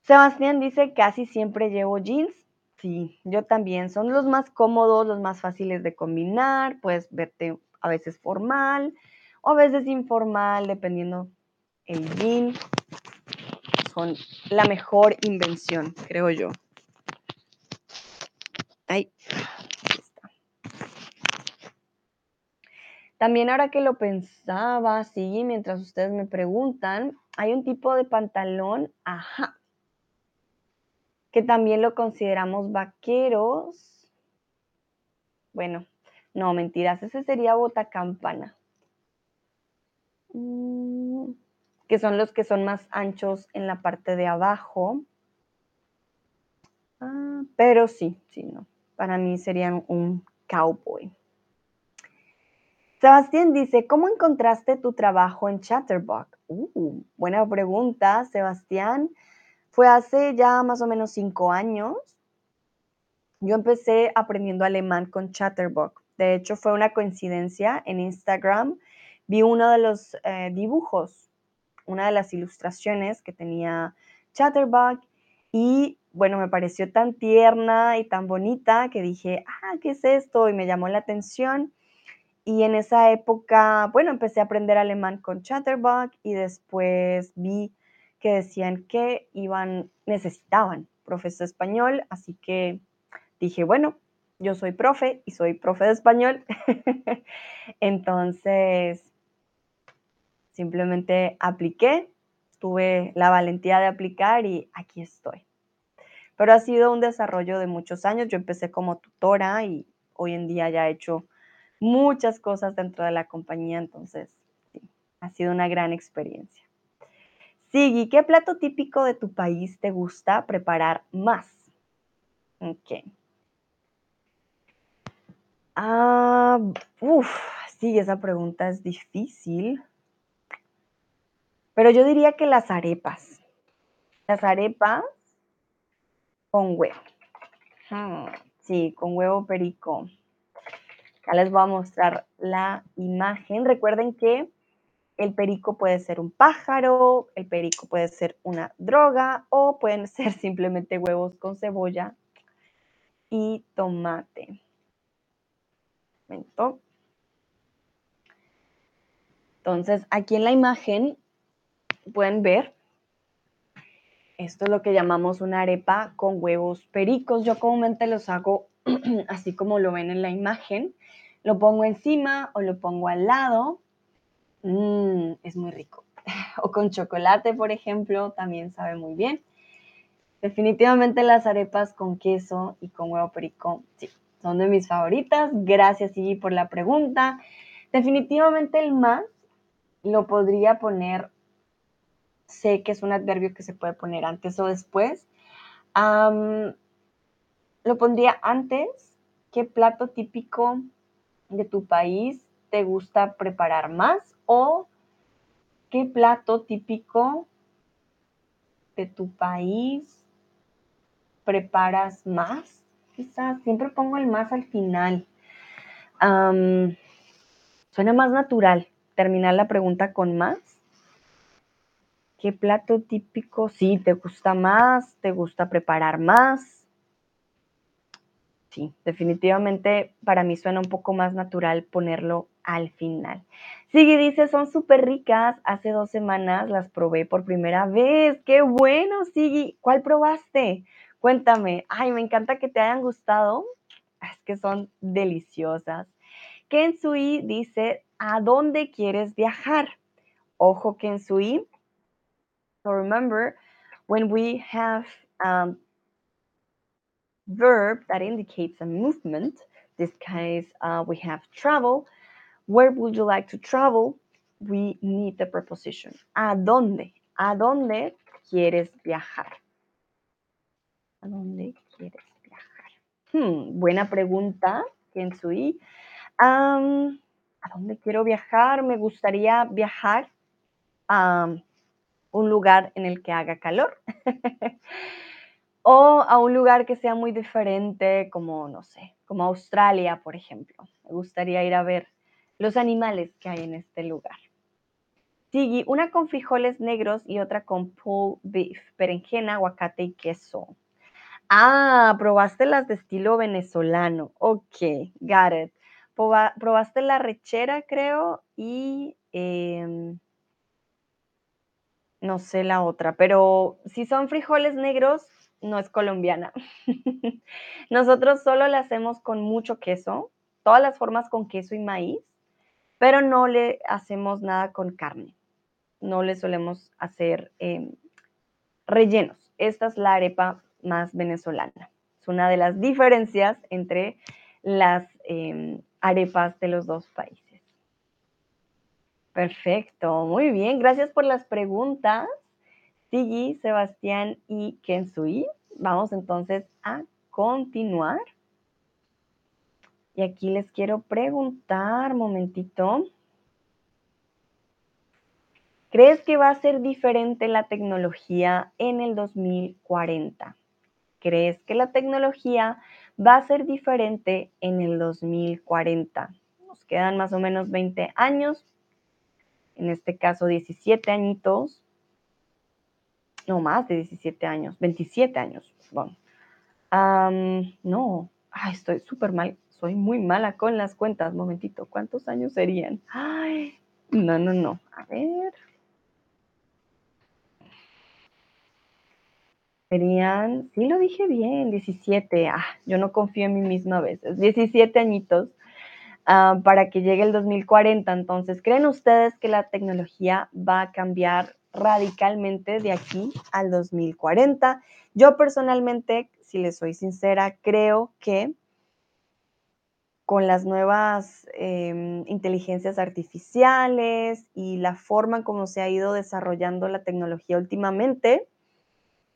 Sebastián dice, casi siempre llevo jeans. Sí, yo también. Son los más cómodos, los más fáciles de combinar. Puedes verte a veces formal o a veces informal, dependiendo el jean. Son la mejor invención, creo yo. Ay, está. También ahora que lo pensaba, sí, mientras ustedes me preguntan, hay un tipo de pantalón, ajá, que también lo consideramos vaqueros. Bueno, no, mentiras, ese sería bota campana. Mm, que son los que son más anchos en la parte de abajo. Ah, pero sí, sí, no. Para mí serían un cowboy. Sebastián dice, ¿cómo encontraste tu trabajo en Chatterbox? Uh, buena pregunta, Sebastián. Fue hace ya más o menos cinco años. Yo empecé aprendiendo alemán con Chatterbox. De hecho, fue una coincidencia en Instagram. Vi uno de los eh, dibujos, una de las ilustraciones que tenía Chatterbox y bueno, me pareció tan tierna y tan bonita que dije, ah, ¿qué es esto? Y me llamó la atención. Y en esa época, bueno, empecé a aprender alemán con Chatterbox y después vi que decían que iban, necesitaban profesor español, así que dije, bueno, yo soy profe y soy profe de español. Entonces, simplemente apliqué, tuve la valentía de aplicar y aquí estoy. Pero ha sido un desarrollo de muchos años. Yo empecé como tutora y hoy en día ya he hecho muchas cosas dentro de la compañía, entonces sí, ha sido una gran experiencia. Sigui, ¿qué plato típico de tu país te gusta preparar más? Ok. Ah, uf, sí, esa pregunta es difícil. Pero yo diría que las arepas. Las arepas con huevo. Hmm, sí, con huevo perico. Ya les voy a mostrar la imagen. Recuerden que el perico puede ser un pájaro, el perico puede ser una droga o pueden ser simplemente huevos con cebolla y tomate. Entonces, aquí en la imagen pueden ver, esto es lo que llamamos una arepa con huevos pericos. Yo comúnmente los hago así como lo ven en la imagen. Lo pongo encima o lo pongo al lado Mmm, es muy rico. O con chocolate, por ejemplo, también sabe muy bien. Definitivamente las arepas con queso y con huevo perico, sí, son de mis favoritas. Gracias, Iggy, por la pregunta. Definitivamente el más lo podría poner, sé que es un adverbio que se puede poner antes o después. lo pondría antes. ¿Qué plato típico de tu país te gusta preparar más o qué plato típico de tu país preparas más. Quizás siempre pongo el más al final. suena más natural terminar la pregunta con más. ¿Qué plato típico sí te gusta más? ¿Te gusta preparar más? Sí, definitivamente para mí suena un poco más natural ponerlo al final. Sigue dice, son súper ricas. Hace dos semanas las probé por primera vez. ¡Qué bueno, Sigui! ¿Cuál probaste? Cuéntame. Ay, me encanta que te hayan gustado. Es que son deliciosas. Kensui dice, ¿a dónde quieres viajar? Ojo, Kensui. So remember, when we have um, verb that indicates a movement. This case, uh, we have travel. Where would you like to travel? We need the preposition. ¿A dónde? ¿A dónde quieres viajar? ¿A dónde quieres viajar? Hmm, buena pregunta, Kensui. Um, ¿A dónde quiero viajar? Me gustaría viajar a un lugar en el que haga calor. o a un lugar que sea muy diferente, como, no sé, como Australia, por ejemplo. Me gustaría ir a ver los animales que hay en este lugar. Sigui, una con frijoles negros y otra con pulled beef, berenjena, aguacate y queso. Ah, probaste las de estilo venezolano. Ok, got it. Probaste la rechera, creo, y em, no sé la otra, pero si son frijoles negros, no es colombiana. Nosotros solo la hacemos con mucho queso, todas las formas con queso y maíz, pero no le hacemos nada con carne. No le solemos hacer em, rellenos. Esta es la arepa más venezolana. Es una de las diferencias entre las em, arepas de los dos países. Perfecto, muy bien. Gracias por las preguntas. Sigi, Sebastián y Kensui. Vamos entonces a continuar. Y aquí les quiero preguntar, momentito. ¿Crees que va a ser diferente la tecnología en el 2040? ¿Crees que la tecnología va a ser diferente en el 2040? Nos quedan más o menos 20 años, en este caso 17 añitos, no más de 17 años, 27 años, bueno. no, estoy súper mal, soy muy mala con las cuentas, momentito, ¿cuántos años serían? Ay, no, no, no, a ver. Serían, sí lo dije bien, 17. Ah, yo no confío en mí misma a veces. 17 añitos ah, para que llegue el 2040. Entonces, ¿creen ustedes que la tecnología va a cambiar radicalmente de aquí al 2040? Yo personalmente, si les soy sincera, creo que con las nuevas em, inteligencias artificiales y la forma como se ha ido desarrollando la tecnología últimamente,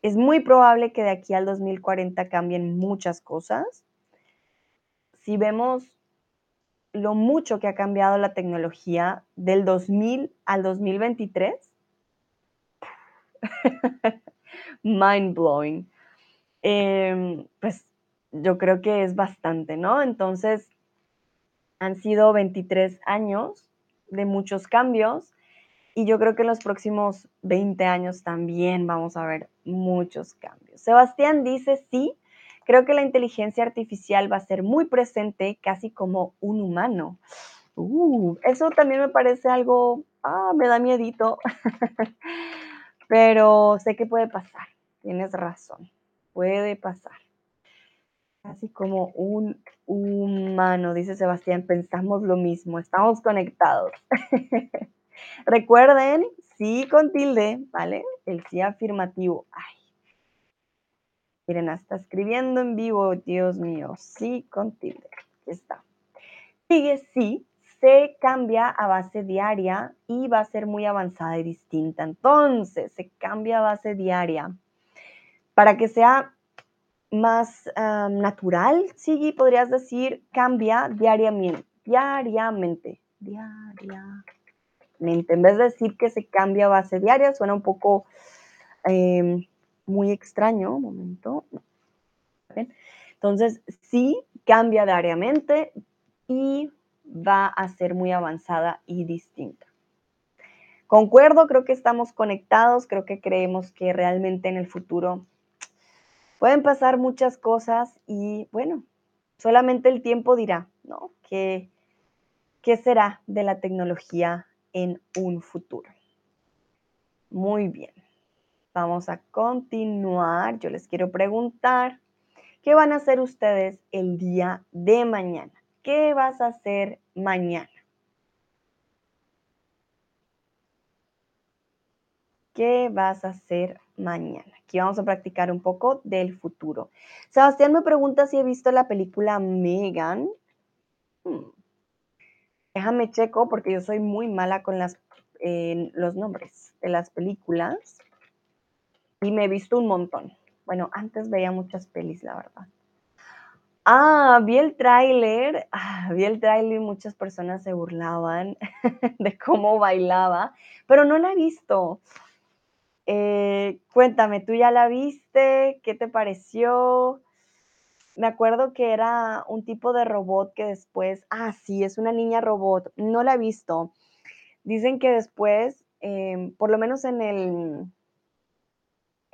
es muy probable que de aquí al 2040 cambien muchas cosas. Si vemos lo mucho que ha cambiado la tecnología del 2000 al 2023, mind blowing. Em, pues yo creo que es bastante, ¿no? Entonces, han sido 23 años de muchos cambios y yo creo que en los próximos 20 años también vamos a ver muchos cambios. Sebastián dice, sí, creo que la inteligencia artificial va a ser muy presente, casi como un humano. Uh, eso también me parece algo, ah, me da miedito, pero sé que puede pasar, tienes razón, puede pasar. Casi como un humano, dice Sebastián, pensamos lo mismo, estamos conectados. Recuerden, sí con tilde, ¿vale? El sí afirmativo. Ay. Miren, está escribiendo en vivo, Dios mío. Sí con tilde. Aquí está. Sigue sí, se cambia a base diaria y va a ser muy avanzada y distinta. Entonces, se cambia a base diaria. Para que sea más natural, sí, podrías decir, cambia diariamente. Diariamente. Diariamente. En vez de decir que se cambia a base diaria, suena un poco em, muy extraño. Un momento. Entonces, sí cambia diariamente y va a ser muy avanzada y distinta. Concuerdo, creo que estamos conectados, creo que creemos que realmente en el futuro pueden pasar muchas cosas y bueno, solamente el tiempo dirá, ¿no? ¿Qué, qué será de la tecnología en un futuro. Muy bien. Vamos a continuar. Yo les quiero preguntar, ¿qué van a hacer ustedes el día de mañana? ¿Qué vas a hacer mañana? ¿Qué vas a hacer mañana? Aquí vamos a practicar un poco del futuro. Sebastián me pregunta si he visto la película Megan. Hmm. Déjame checo porque yo soy muy mala con las, los nombres de las películas y me he visto un montón. Bueno, antes veía muchas pelis, la verdad. Ah, vi el tráiler, ah, vi el tráiler y muchas personas se burlaban de cómo bailaba, pero no la he visto. Eh, cuéntame, ¿tú ya la viste? ¿Qué te pareció? Me acuerdo que era un tipo de robot que después, ah, sí, es una niña robot, no la he visto. Dicen que después, em, por lo menos en el,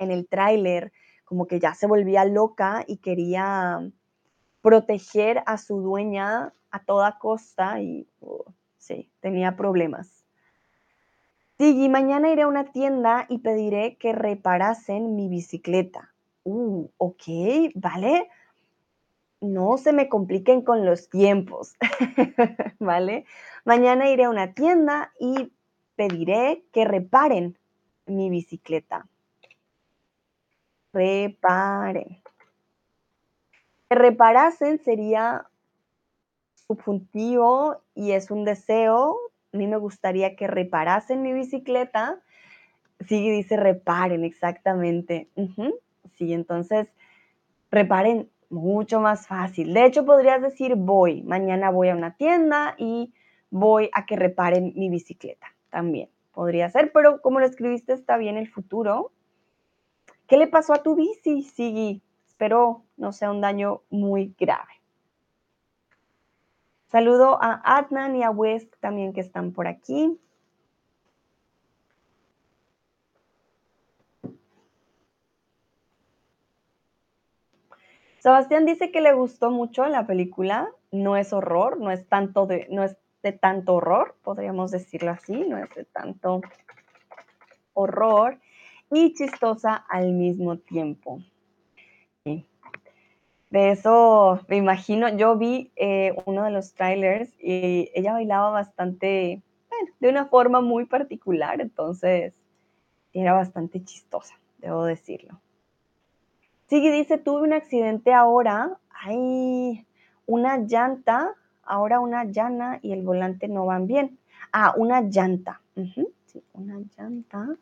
en el tráiler, como que ya se volvía loca y quería proteger a su dueña a toda costa y uh, sí, tenía problemas. Sí, mañana iré a una tienda y pediré que reparasen mi bicicleta. Uh, ok, vale. No se me compliquen con los tiempos, ¿vale? Mañana iré a una tienda y pediré que reparen mi bicicleta. Reparen. Que reparasen sería subjuntivo y es un deseo. A mí me gustaría que reparasen mi bicicleta. Sí, dice reparen, exactamente. Sí, entonces reparen mucho más fácil. De hecho, podrías decir voy. Mañana voy a una tienda y voy a que reparen mi bicicleta. También podría ser, pero como lo escribiste está bien el futuro. ¿Qué le pasó a tu bici, Sigui? Espero no sea un daño muy grave. Saludo a Adnan y a West también que están por aquí. Sebastián dice que le gustó mucho la película, no es horror, no es tanto de, no es de tanto horror, podríamos decirlo así, no es de tanto horror y chistosa al mismo tiempo. De eso me imagino, yo vi eh, uno de los trailers y ella bailaba bastante, bueno, de una forma muy particular, entonces era bastante chistosa, debo decirlo. Sigue dice, tuve un accidente ahora, hay una llanta, ahora una llana y el volante no van bien. Ah, una llanta. sí, una llanta.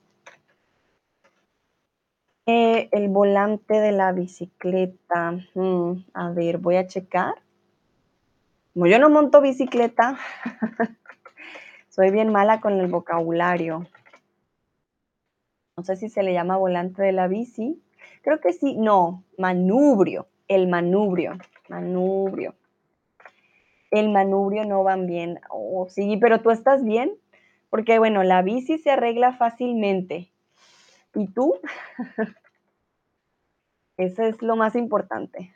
Eh, el volante de la bicicleta. Mm, a ver, voy a checar. Como yo no monto bicicleta, soy bien mala con el vocabulario. No sé si se le llama volante de la bici. Creo que sí. No, manubrio. El manubrio. Manubrio. El manubrio no van bien. Oh, sí, pero tú estás bien. Porque, bueno, la bici se arregla fácilmente. ¿Y tú? Eso es lo más importante.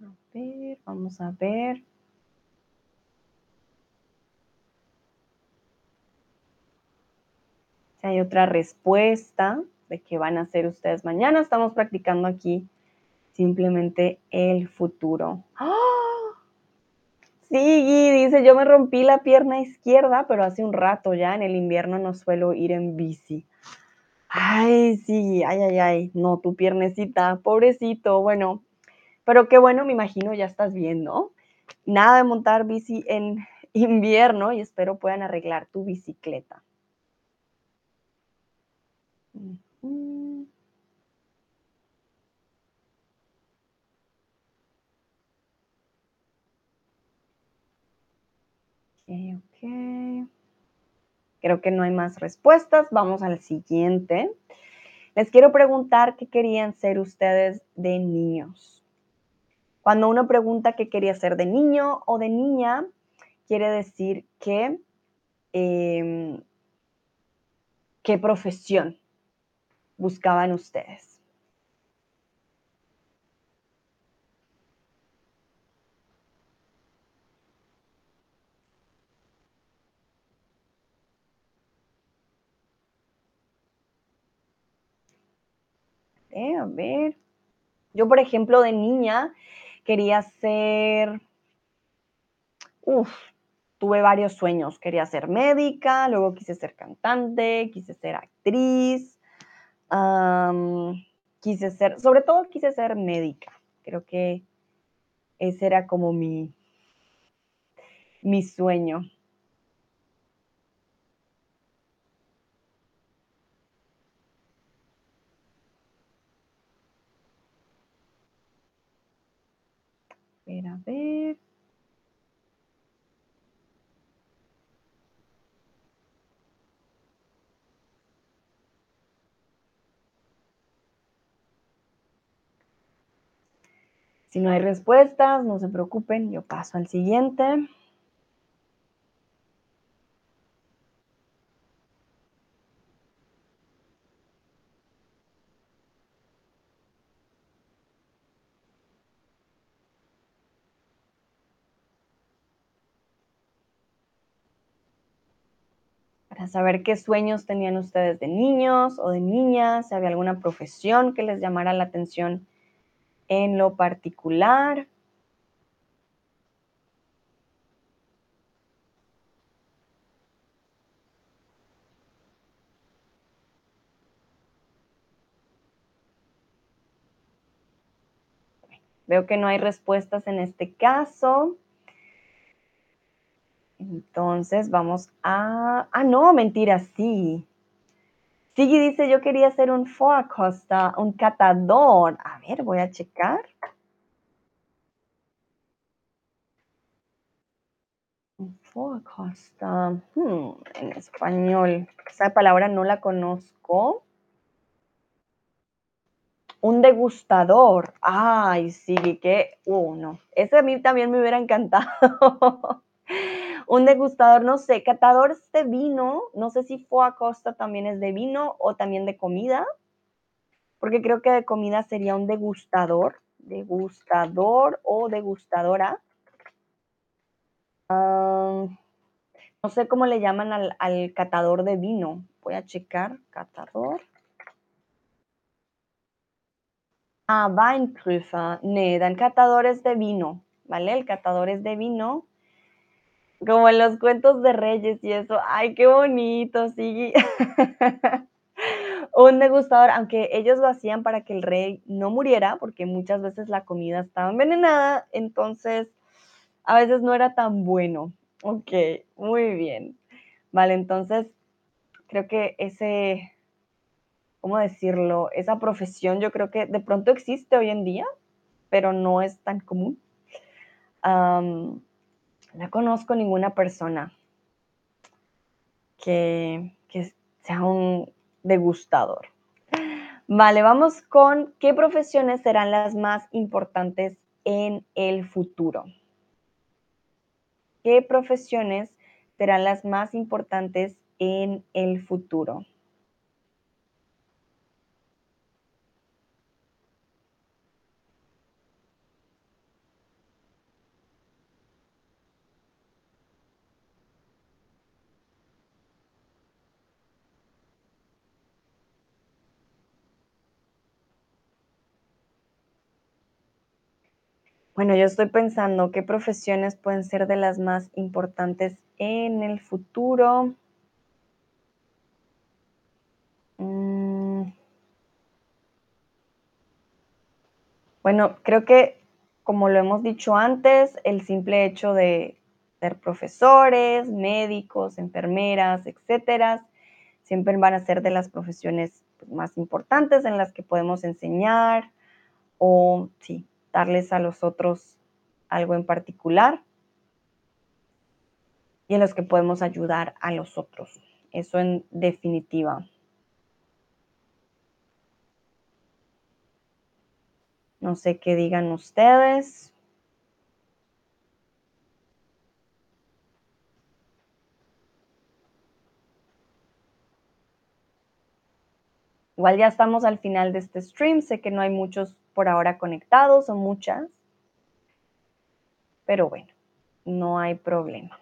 A ver, vamos a ver. Hay otra respuesta de qué van a hacer ustedes mañana, estamos practicando aquí simplemente el futuro. ¡Ah! Sí, dice, yo me rompí la pierna izquierda, pero hace un rato ya, en el invierno no suelo ir en bici. Ay, sí, ay, ay, ay, no, tu piernecita, pobrecito, bueno, pero qué bueno, me imagino ya estás bien, ¿no? Nada de montar bici en invierno y espero puedan arreglar tu bicicleta. Ok, ok. Creo que no hay más respuestas. Vamos al siguiente. Les quiero preguntar qué querían ser ustedes de niños. Cuando uno pregunta qué quería ser de niño o de niña, quiere decir que em, qué profesión buscaban ustedes. A ver. Yo, por ejemplo, de niña quería ser... Uf, tuve varios sueños. Quería ser médica, luego quise ser cantante, quise ser actriz, quise ser, sobre todo quise ser médica. Creo que ese era como mi, mi sueño. ver, a ver. Si no hay respuestas, no se preocupen, yo paso al siguiente. Para saber qué sueños tenían ustedes de niños o de niñas, si había alguna profesión que les llamara la atención en lo particular. Veo que no hay respuestas en este caso. Entonces vamos a... Ah, no, mentira, sí. Sigui dice, yo quería ser un foacosta, un catador. A ver, voy a checar. Un foacosta. Hmm, en español. Esa palabra no la conozco. Un degustador. Ay, sí, que... Uh, no. Ese a mí también me hubiera encantado. un degustador, no sé, catadores de vino, no sé si a Costa también es de vino o también de comida, porque creo que de comida sería un degustador, degustador o degustadora. no sé cómo le llaman al, al, catador de vino. Voy a checar, catador. Ah, Weinprüfer. Ne, dan catadores de vino, ¿vale? El catador es de vino. Como en los cuentos de reyes y eso. Ay, qué bonito, sí. un degustador, aunque ellos lo hacían para que el rey no muriera, porque muchas veces la comida estaba envenenada, entonces a veces no era tan bueno. Ok, muy bien. Vale, entonces creo que ese, ¿cómo decirlo? Esa profesión yo creo que de pronto existe hoy en día, pero no es tan común. No conozco ninguna persona que, que sea un degustador. Vale, vamos con qué profesiones serán las más importantes en el futuro. ¿Qué profesiones serán las más importantes en el futuro? Bueno, yo estoy pensando qué profesiones pueden ser de las más importantes en el futuro. Mm. Bueno, creo que, como lo hemos dicho antes, el simple hecho de ser profesores, médicos, enfermeras, etcétera, siempre van a ser de las profesiones pues, más importantes en las que podemos enseñar o, sí, darles a los otros algo en particular y en los que podemos ayudar a los otros. Eso en definitiva. No sé qué digan ustedes. Igual ya estamos al final de este stream. Sé que no hay muchos por ahora conectados o muchas. Pero bueno, no hay problema.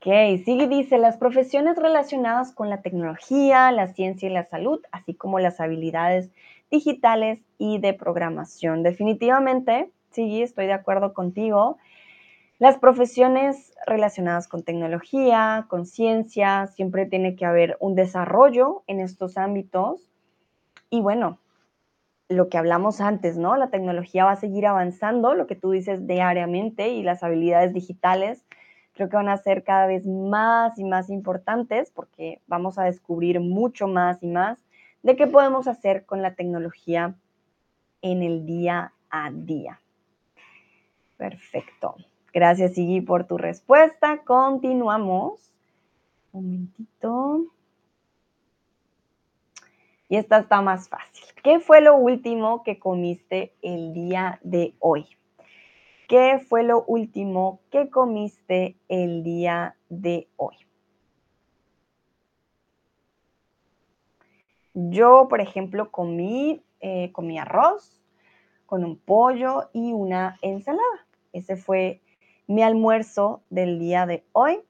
Ok, sigue dice, las profesiones relacionadas con la tecnología, la ciencia y la salud, así como las habilidades digitales y de programación. Definitivamente, sí, estoy de acuerdo contigo. Las profesiones relacionadas con tecnología, con ciencia, siempre tiene que haber un desarrollo en estos ámbitos. Y bueno, lo que hablamos antes, ¿no? La tecnología va a seguir avanzando, lo que tú dices diariamente y las habilidades digitales creo que van a ser cada vez más y más importantes porque vamos a descubrir mucho más y más de qué podemos hacer con la tecnología en el día a día. Perfecto. Gracias, Iggy, por tu respuesta. Continuamos. Un momentito. Y esta está más fácil. ¿Qué fue lo último que comiste el día de hoy? ¿Qué fue lo último que comiste el día de hoy? Yo, por ejemplo, comí, eh, comí arroz con un pollo y una ensalada. Ese fue mi almuerzo del día de hoy.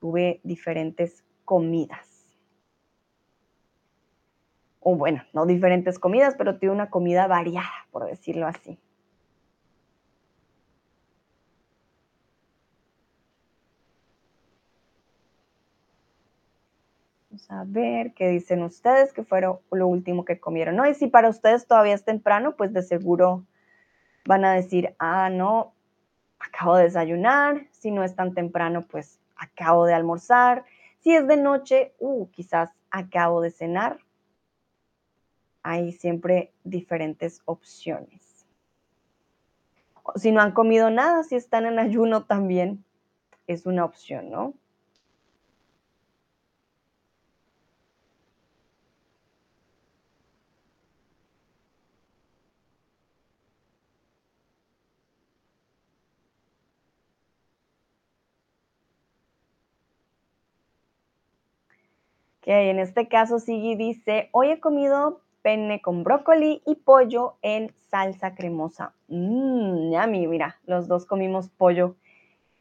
Tuve diferentes comidas. O bueno, no diferentes comidas, pero tuve una comida variada, por decirlo así. A ver qué dicen ustedes, que fueron lo último que comieron. ¿no? Y si para ustedes todavía es temprano, pues de seguro van a decir, ah, no, acabo de desayunar, si no es tan temprano, pues acabo de almorzar, si es de noche, uh, quizás acabo de cenar. Hay siempre diferentes opciones. si no han comido nada, si están en ayuno también es una opción, ¿no? En este caso Sigui dice, hoy he comido penne con brócoli y pollo en salsa cremosa. Mmm, yummy, mira, los dos comimos pollo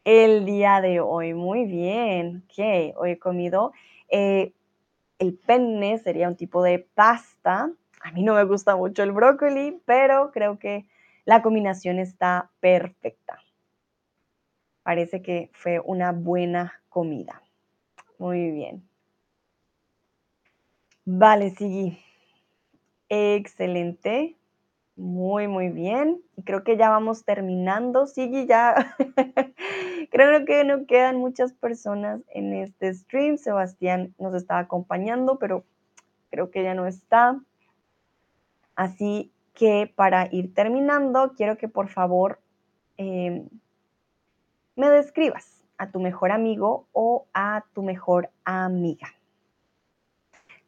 el día de hoy. Muy bien, ok, hoy he comido eh, el penne, sería un tipo de pasta. A mí no me gusta mucho el brócoli, pero creo que la combinación está perfecta. Parece que fue una buena comida. Muy bien. Vale, sí. Excelente. Muy, muy bien. Y creo que ya vamos terminando. Sigui, ya creo que no quedan muchas personas en este stream. Sebastián nos está acompañando, pero creo que ya no está. Así que para ir terminando, quiero que por favor em, me describas a tu mejor amigo o a tu mejor amiga.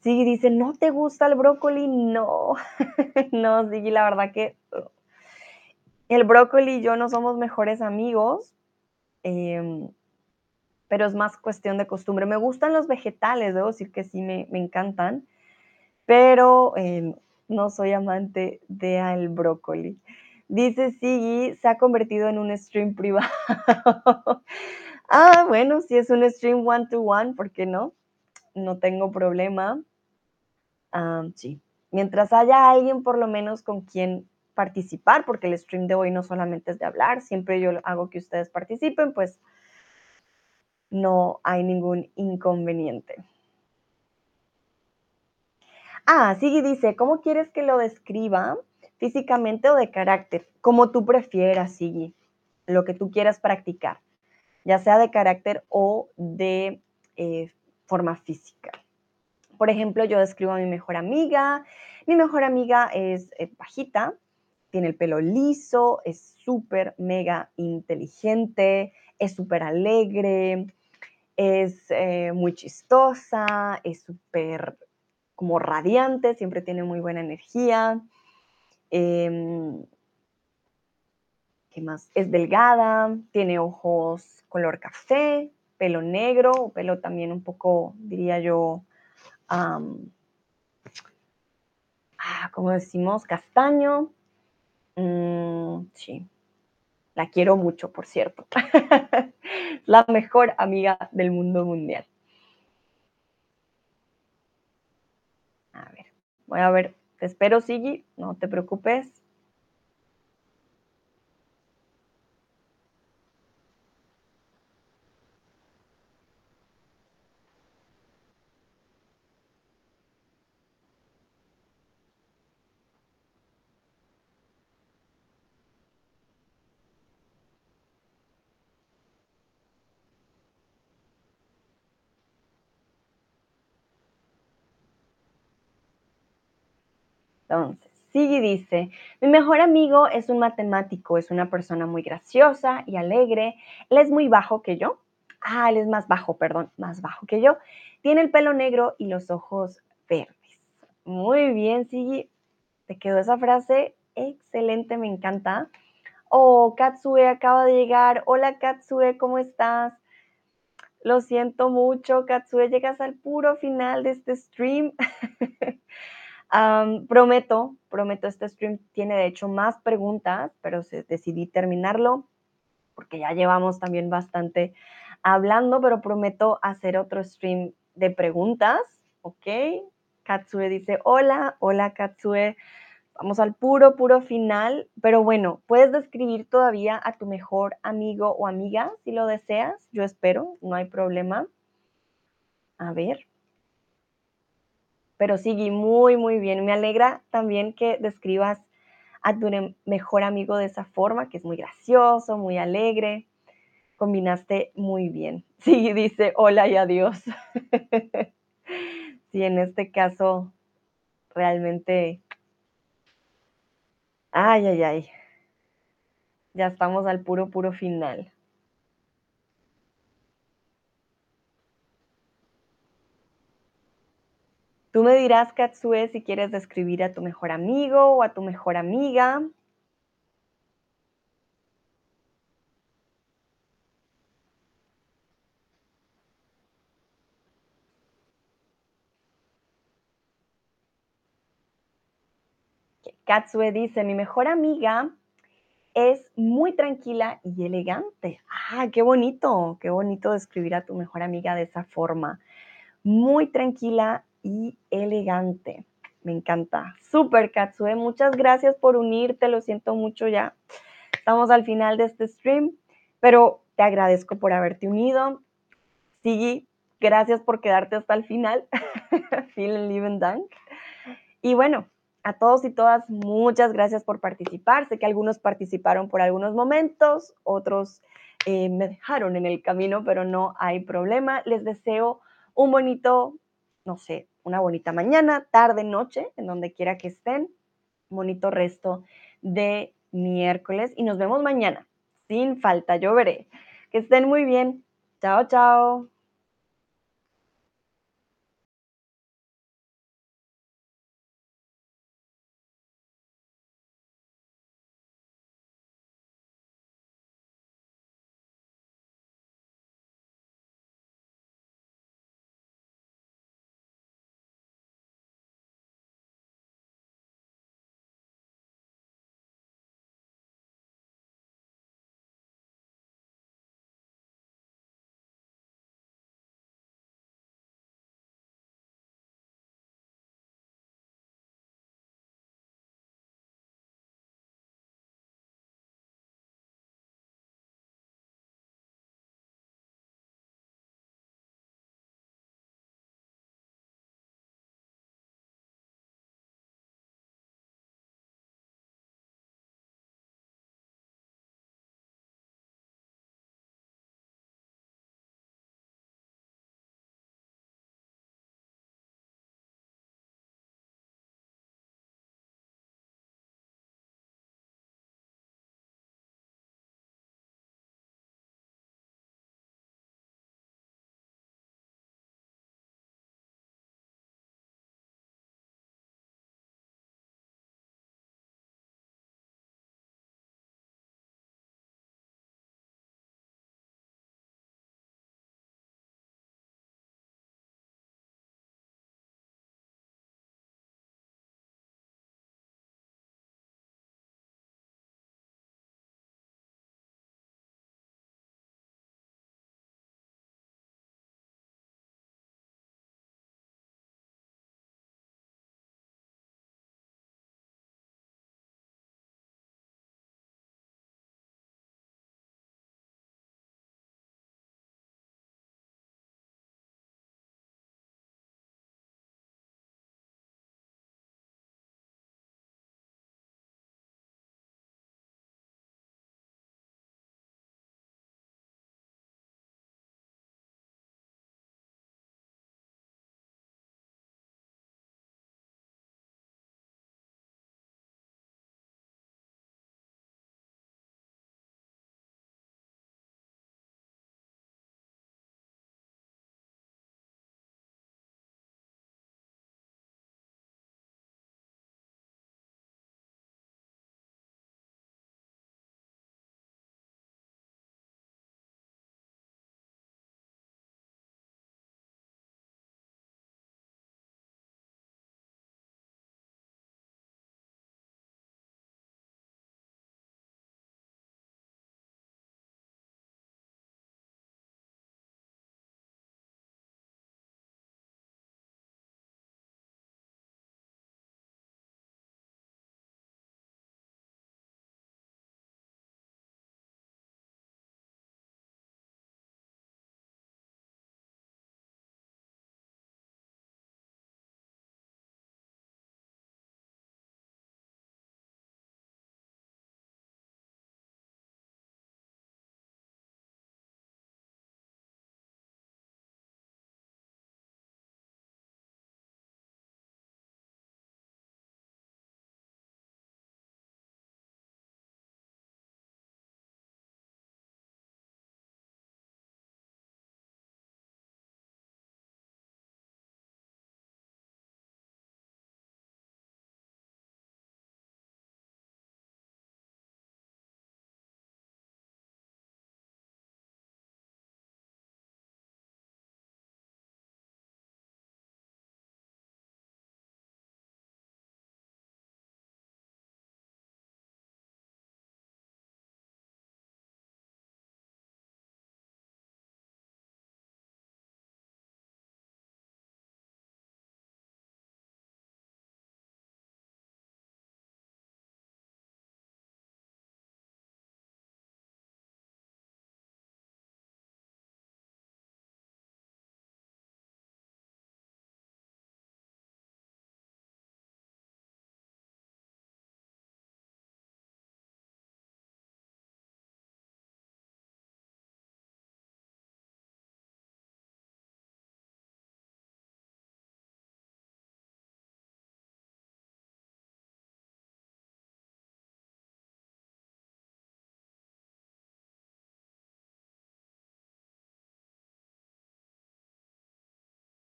Sí, dice, ¿no te gusta el brócoli? No, no, sí, la verdad que el brócoli y yo no somos mejores amigos, em, pero es más cuestión de costumbre. Me gustan los vegetales, debo decir que sí, me, encantan, pero em, no soy amante del brócoli. Dice Sigui, se ha convertido en un stream privado. ah, bueno, si es un stream one to one, ¿por qué no? No tengo problema sí, mientras haya alguien por lo menos con quien participar, porque el stream de hoy no solamente es de hablar, siempre yo hago que ustedes participen, pues no hay ningún inconveniente. Ah, Sigui dice, ¿cómo quieres que lo describa? ¿Físicamente o de carácter? Como tú prefieras, Sigui, lo que tú quieras practicar, ya sea de carácter o de eh, forma física. Por ejemplo, yo describo a mi mejor amiga. Mi mejor amiga es eh, bajita, tiene el pelo liso, es súper mega inteligente, es súper alegre, es eh, muy chistosa, es súper como radiante, siempre tiene muy buena energía. Em, ¿Qué más? Es delgada, tiene ojos color café, pelo negro, pelo también un poco, diría yo, ah, como decimos, castaño. Mm, sí, la quiero mucho, por cierto. la mejor amiga del mundo mundial. A ver, voy a ver, te espero, Sigui, no te preocupes. Entonces, Sigui dice, mi mejor amigo es un matemático, es una persona muy graciosa y alegre. Él es muy bajo que yo. Ah, él es más bajo, perdón, más bajo que yo. Tiene el pelo negro y los ojos verdes. Muy bien, Sigui. Te quedó esa frase excelente, me encanta. Oh, Katsue acaba de llegar. Hola, Katsue, ¿cómo estás? Lo siento mucho, Katsue, llegas al puro final de este stream. prometo, prometo, este stream tiene de hecho más preguntas, pero decidí terminarlo porque ya llevamos también bastante hablando, pero prometo hacer otro stream de preguntas, ¿ok? Katsue dice, hola, hola Katsue, vamos al puro, puro final, pero bueno, puedes describir todavía a tu mejor amigo o amiga si lo deseas, yo espero, no hay problema. A ver. Pero sigue muy, muy bien. Me alegra también que describas a tu mejor amigo de esa forma, que es muy gracioso, muy alegre. Combinaste muy bien. Sí, dice hola y adiós. sí, en este caso, realmente... Ay, ay, ay. Ya estamos al puro, puro final. Tú me dirás, Katsue, si quieres describir a tu mejor amigo o a tu mejor amiga. Katsue dice, mi mejor amiga es muy tranquila y elegante. Ah, qué bonito, qué bonito describir a tu mejor amiga de esa forma. Muy tranquila y elegante. Me encanta. Super, Katsue. Muchas gracias por unirte. Lo siento mucho ya. Estamos al final de este stream, pero te agradezco por haberte unido. Sigui, gracias por quedarte hasta el final. Vielen lieben Dank. Y bueno, a todos y todas, muchas gracias por participar. Sé que algunos participaron por algunos momentos, otros eh, me dejaron en el camino, pero no hay problema. Les deseo un bonito, no sé, una bonita mañana, tarde, noche, en donde quiera que estén. Bonito resto de miércoles y nos vemos mañana. Sin falta, yo veré. Que estén muy bien. Chao, chao.